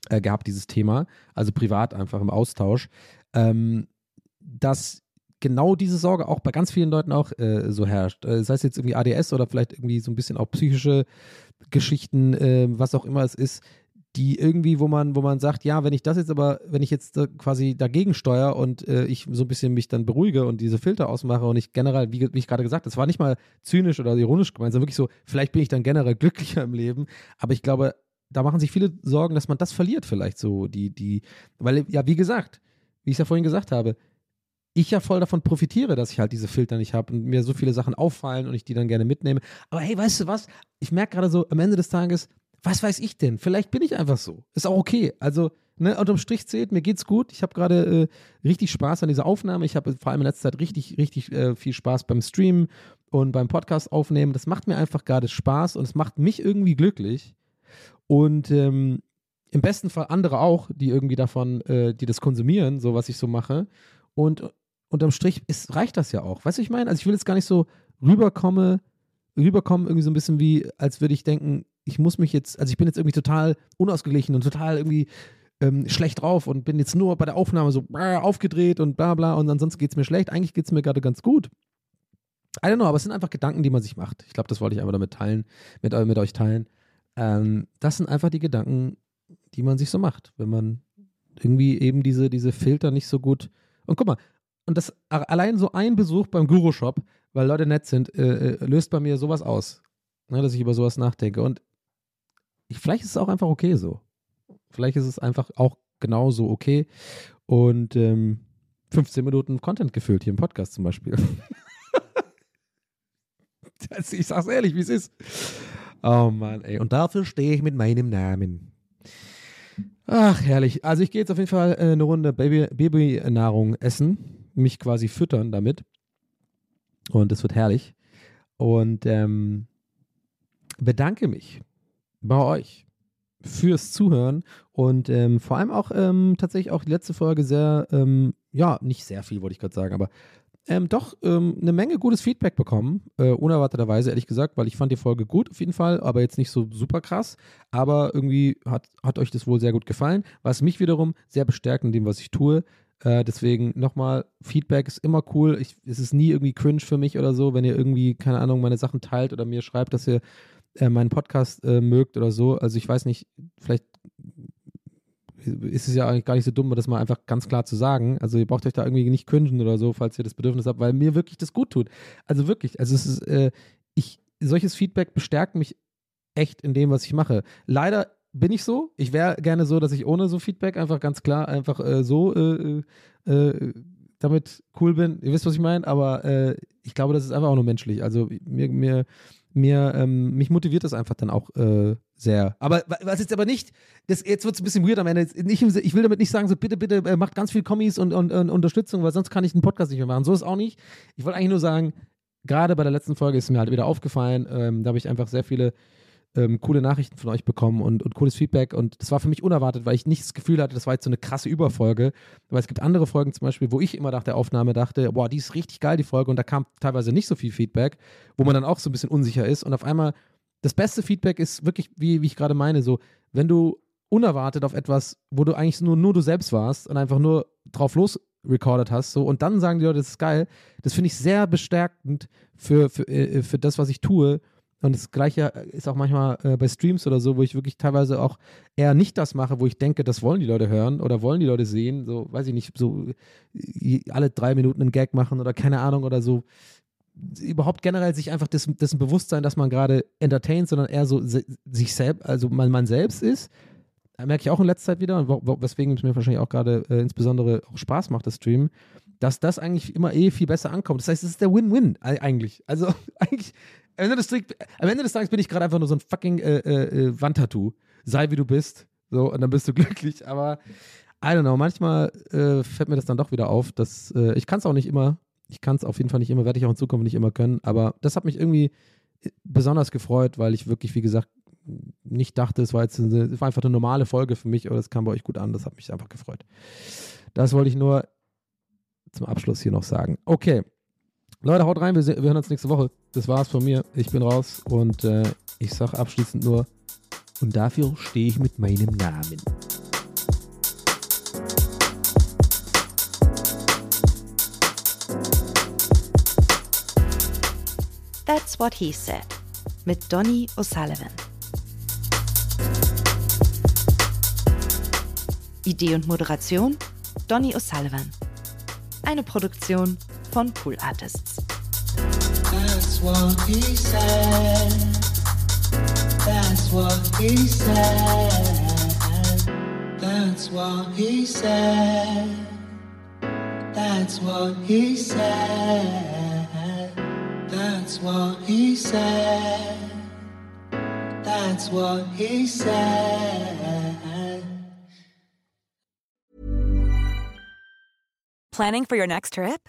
äh, gehabt, dieses Thema, also privat einfach im Austausch, ähm, dass genau diese Sorge auch bei ganz vielen Leuten auch äh, so herrscht. Äh, sei es jetzt irgendwie ADS oder vielleicht irgendwie so ein bisschen auch psychische Geschichten, äh, was auch immer es ist, die irgendwie, wo man, wo man sagt, ja, wenn ich das jetzt aber, wenn ich jetzt quasi dagegen steuere und äh, ich so ein bisschen mich dann beruhige und diese Filter ausmache und ich generell, wie, wie ich gerade gesagt, das war nicht mal zynisch oder ironisch gemeint, sondern wirklich so, vielleicht bin ich dann generell glücklicher im Leben, aber ich glaube, da machen sich viele Sorgen, dass man das verliert vielleicht so, die, die, weil, ja, wie gesagt, wie ich es ja vorhin gesagt habe, ich ja voll davon profitiere, dass ich halt diese Filter nicht habe und mir so viele Sachen auffallen und ich die dann gerne mitnehme. Aber hey, weißt du was? Ich merke gerade so, am Ende des Tages, was weiß ich denn? Vielleicht bin ich einfach so. Ist auch okay. Also, ne, unterm Strich zählt, mir geht's gut. Ich habe gerade äh, richtig Spaß an dieser Aufnahme. Ich habe vor allem in letzter Zeit richtig, richtig äh, viel Spaß beim Streamen und beim Podcast aufnehmen. Das macht mir einfach gerade Spaß und es macht mich irgendwie glücklich. Und ähm, im besten Fall andere auch, die irgendwie davon, äh, die das konsumieren, so was ich so mache. Und unterm Strich ist, reicht das ja auch. Weißt du, ich meine? Also ich will jetzt gar nicht so rüberkomme, rüberkommen, irgendwie so ein bisschen wie, als würde ich denken, ich muss mich jetzt, also ich bin jetzt irgendwie total unausgeglichen und total irgendwie ähm, schlecht drauf und bin jetzt nur bei der Aufnahme so aufgedreht und bla bla und ansonsten geht es mir schlecht. Eigentlich geht es mir gerade ganz gut. I don't know, aber es sind einfach Gedanken, die man sich macht. Ich glaube, das wollte ich einfach damit teilen, mit, äh, mit euch teilen. Ähm, das sind einfach die Gedanken, die man sich so macht, wenn man irgendwie eben diese, diese Filter nicht so gut. Und guck mal, und das allein so ein Besuch beim Guru-Shop, weil Leute nett sind, äh, äh, löst bei mir sowas aus. Ne, dass ich über sowas nachdenke. Und ich, vielleicht ist es auch einfach okay so. Vielleicht ist es einfach auch genauso okay. Und ähm, 15 Minuten Content gefüllt hier im Podcast zum Beispiel. ich sag's ehrlich, wie es ist. Oh Mann, ey. Und dafür stehe ich mit meinem Namen. Ach, herrlich. Also ich gehe jetzt auf jeden Fall äh, eine Runde Baby, Babynahrung essen, mich quasi füttern damit. Und es wird herrlich. Und ähm, bedanke mich bei euch fürs Zuhören und ähm, vor allem auch ähm, tatsächlich auch die letzte Folge sehr, ähm, ja, nicht sehr viel, wollte ich gerade sagen, aber ähm, doch ähm, eine Menge gutes Feedback bekommen, äh, unerwarteterweise, ehrlich gesagt, weil ich fand die Folge gut auf jeden Fall, aber jetzt nicht so super krass, aber irgendwie hat, hat euch das wohl sehr gut gefallen, was mich wiederum sehr bestärkt in dem, was ich tue. Äh, deswegen nochmal, Feedback ist immer cool. Ich, es ist nie irgendwie cringe für mich oder so, wenn ihr irgendwie, keine Ahnung, meine Sachen teilt oder mir schreibt, dass ihr äh, meinen Podcast äh, mögt oder so. Also ich weiß nicht, vielleicht ist es ja eigentlich gar nicht so dumm, das mal einfach ganz klar zu sagen. Also ihr braucht euch da irgendwie nicht cringen oder so, falls ihr das Bedürfnis habt, weil mir wirklich das gut tut. Also wirklich, also es ist, äh, ich, solches Feedback bestärkt mich echt in dem, was ich mache. Leider bin ich so. Ich wäre gerne so, dass ich ohne so Feedback einfach ganz klar einfach äh, so äh, äh, äh damit cool bin. Ihr wisst, was ich meine, aber äh, ich glaube, das ist einfach auch nur menschlich. Also mir, mir mir, ähm, mich motiviert das einfach dann auch äh, sehr. Aber was jetzt aber nicht, das, jetzt wird es ein bisschen weird am Ende. Nicht, ich will damit nicht sagen, so bitte, bitte äh, macht ganz viel Kommis und, und, und, Unterstützung, weil sonst kann ich den Podcast nicht mehr machen. So ist auch nicht. Ich wollte eigentlich nur sagen, gerade bei der letzten Folge ist mir halt wieder aufgefallen, ähm, da habe ich einfach sehr viele ähm, coole Nachrichten von euch bekommen und, und cooles Feedback. Und das war für mich unerwartet, weil ich nicht das Gefühl hatte, das war jetzt so eine krasse Überfolge. Weil es gibt andere Folgen zum Beispiel, wo ich immer nach der Aufnahme dachte, boah, die ist richtig geil, die Folge. Und da kam teilweise nicht so viel Feedback, wo man dann auch so ein bisschen unsicher ist. Und auf einmal, das beste Feedback ist wirklich, wie, wie ich gerade meine, so, wenn du unerwartet auf etwas, wo du eigentlich nur, nur du selbst warst und einfach nur drauf los recorded hast, so und dann sagen die Leute, das ist geil. Das finde ich sehr bestärkend für, für, äh, für das, was ich tue. Und das Gleiche ist auch manchmal äh, bei Streams oder so, wo ich wirklich teilweise auch eher nicht das mache, wo ich denke, das wollen die Leute hören oder wollen die Leute sehen. So, weiß ich nicht, so äh, alle drei Minuten einen Gag machen oder keine Ahnung oder so. Überhaupt generell sich einfach dessen, dessen Bewusstsein, dass man gerade entertaint, sondern eher so sich selbst, also man, man selbst ist. Da merke ich auch in letzter Zeit wieder, weswegen es mir wahrscheinlich auch gerade äh, insbesondere auch Spaß macht, das Streamen, dass das eigentlich immer eh viel besser ankommt. Das heißt, es ist der Win-Win eigentlich. Also eigentlich, am Ende des, Tages- am Ende des Tages bin ich gerade einfach nur so ein fucking äh, äh, äh, Wandtattoo. Sei wie du bist. So, und dann bist du glücklich. Aber I don't know, manchmal äh, fällt mir das dann doch wieder auf, dass äh, ich kann es auch nicht immer. Ich kann es auf jeden Fall nicht immer, werde ich auch in Zukunft nicht immer können. Aber das hat mich irgendwie äh, besonders gefreut, weil ich wirklich, wie gesagt, nicht dachte, es war jetzt eine, es war einfach eine normale Folge für mich, aber es kam bei euch gut an. Das hat mich einfach gefreut. Das wollte ich nur zum Abschluss hier noch sagen. Okay. Leute, haut rein, wir, wir hören uns nächste Woche. Das war's von mir. Ich bin raus und äh, ich sage abschließend nur, und dafür stehe ich mit meinem Namen. That's What He Said mit Donny O'Sullivan. Idee und Moderation Donny O'Sullivan. Eine Produktion von Pool Artists. That's what he said. That's what he said. That's what he said. That's what he said. That's what he said. That's what he said. Planning for your next trip?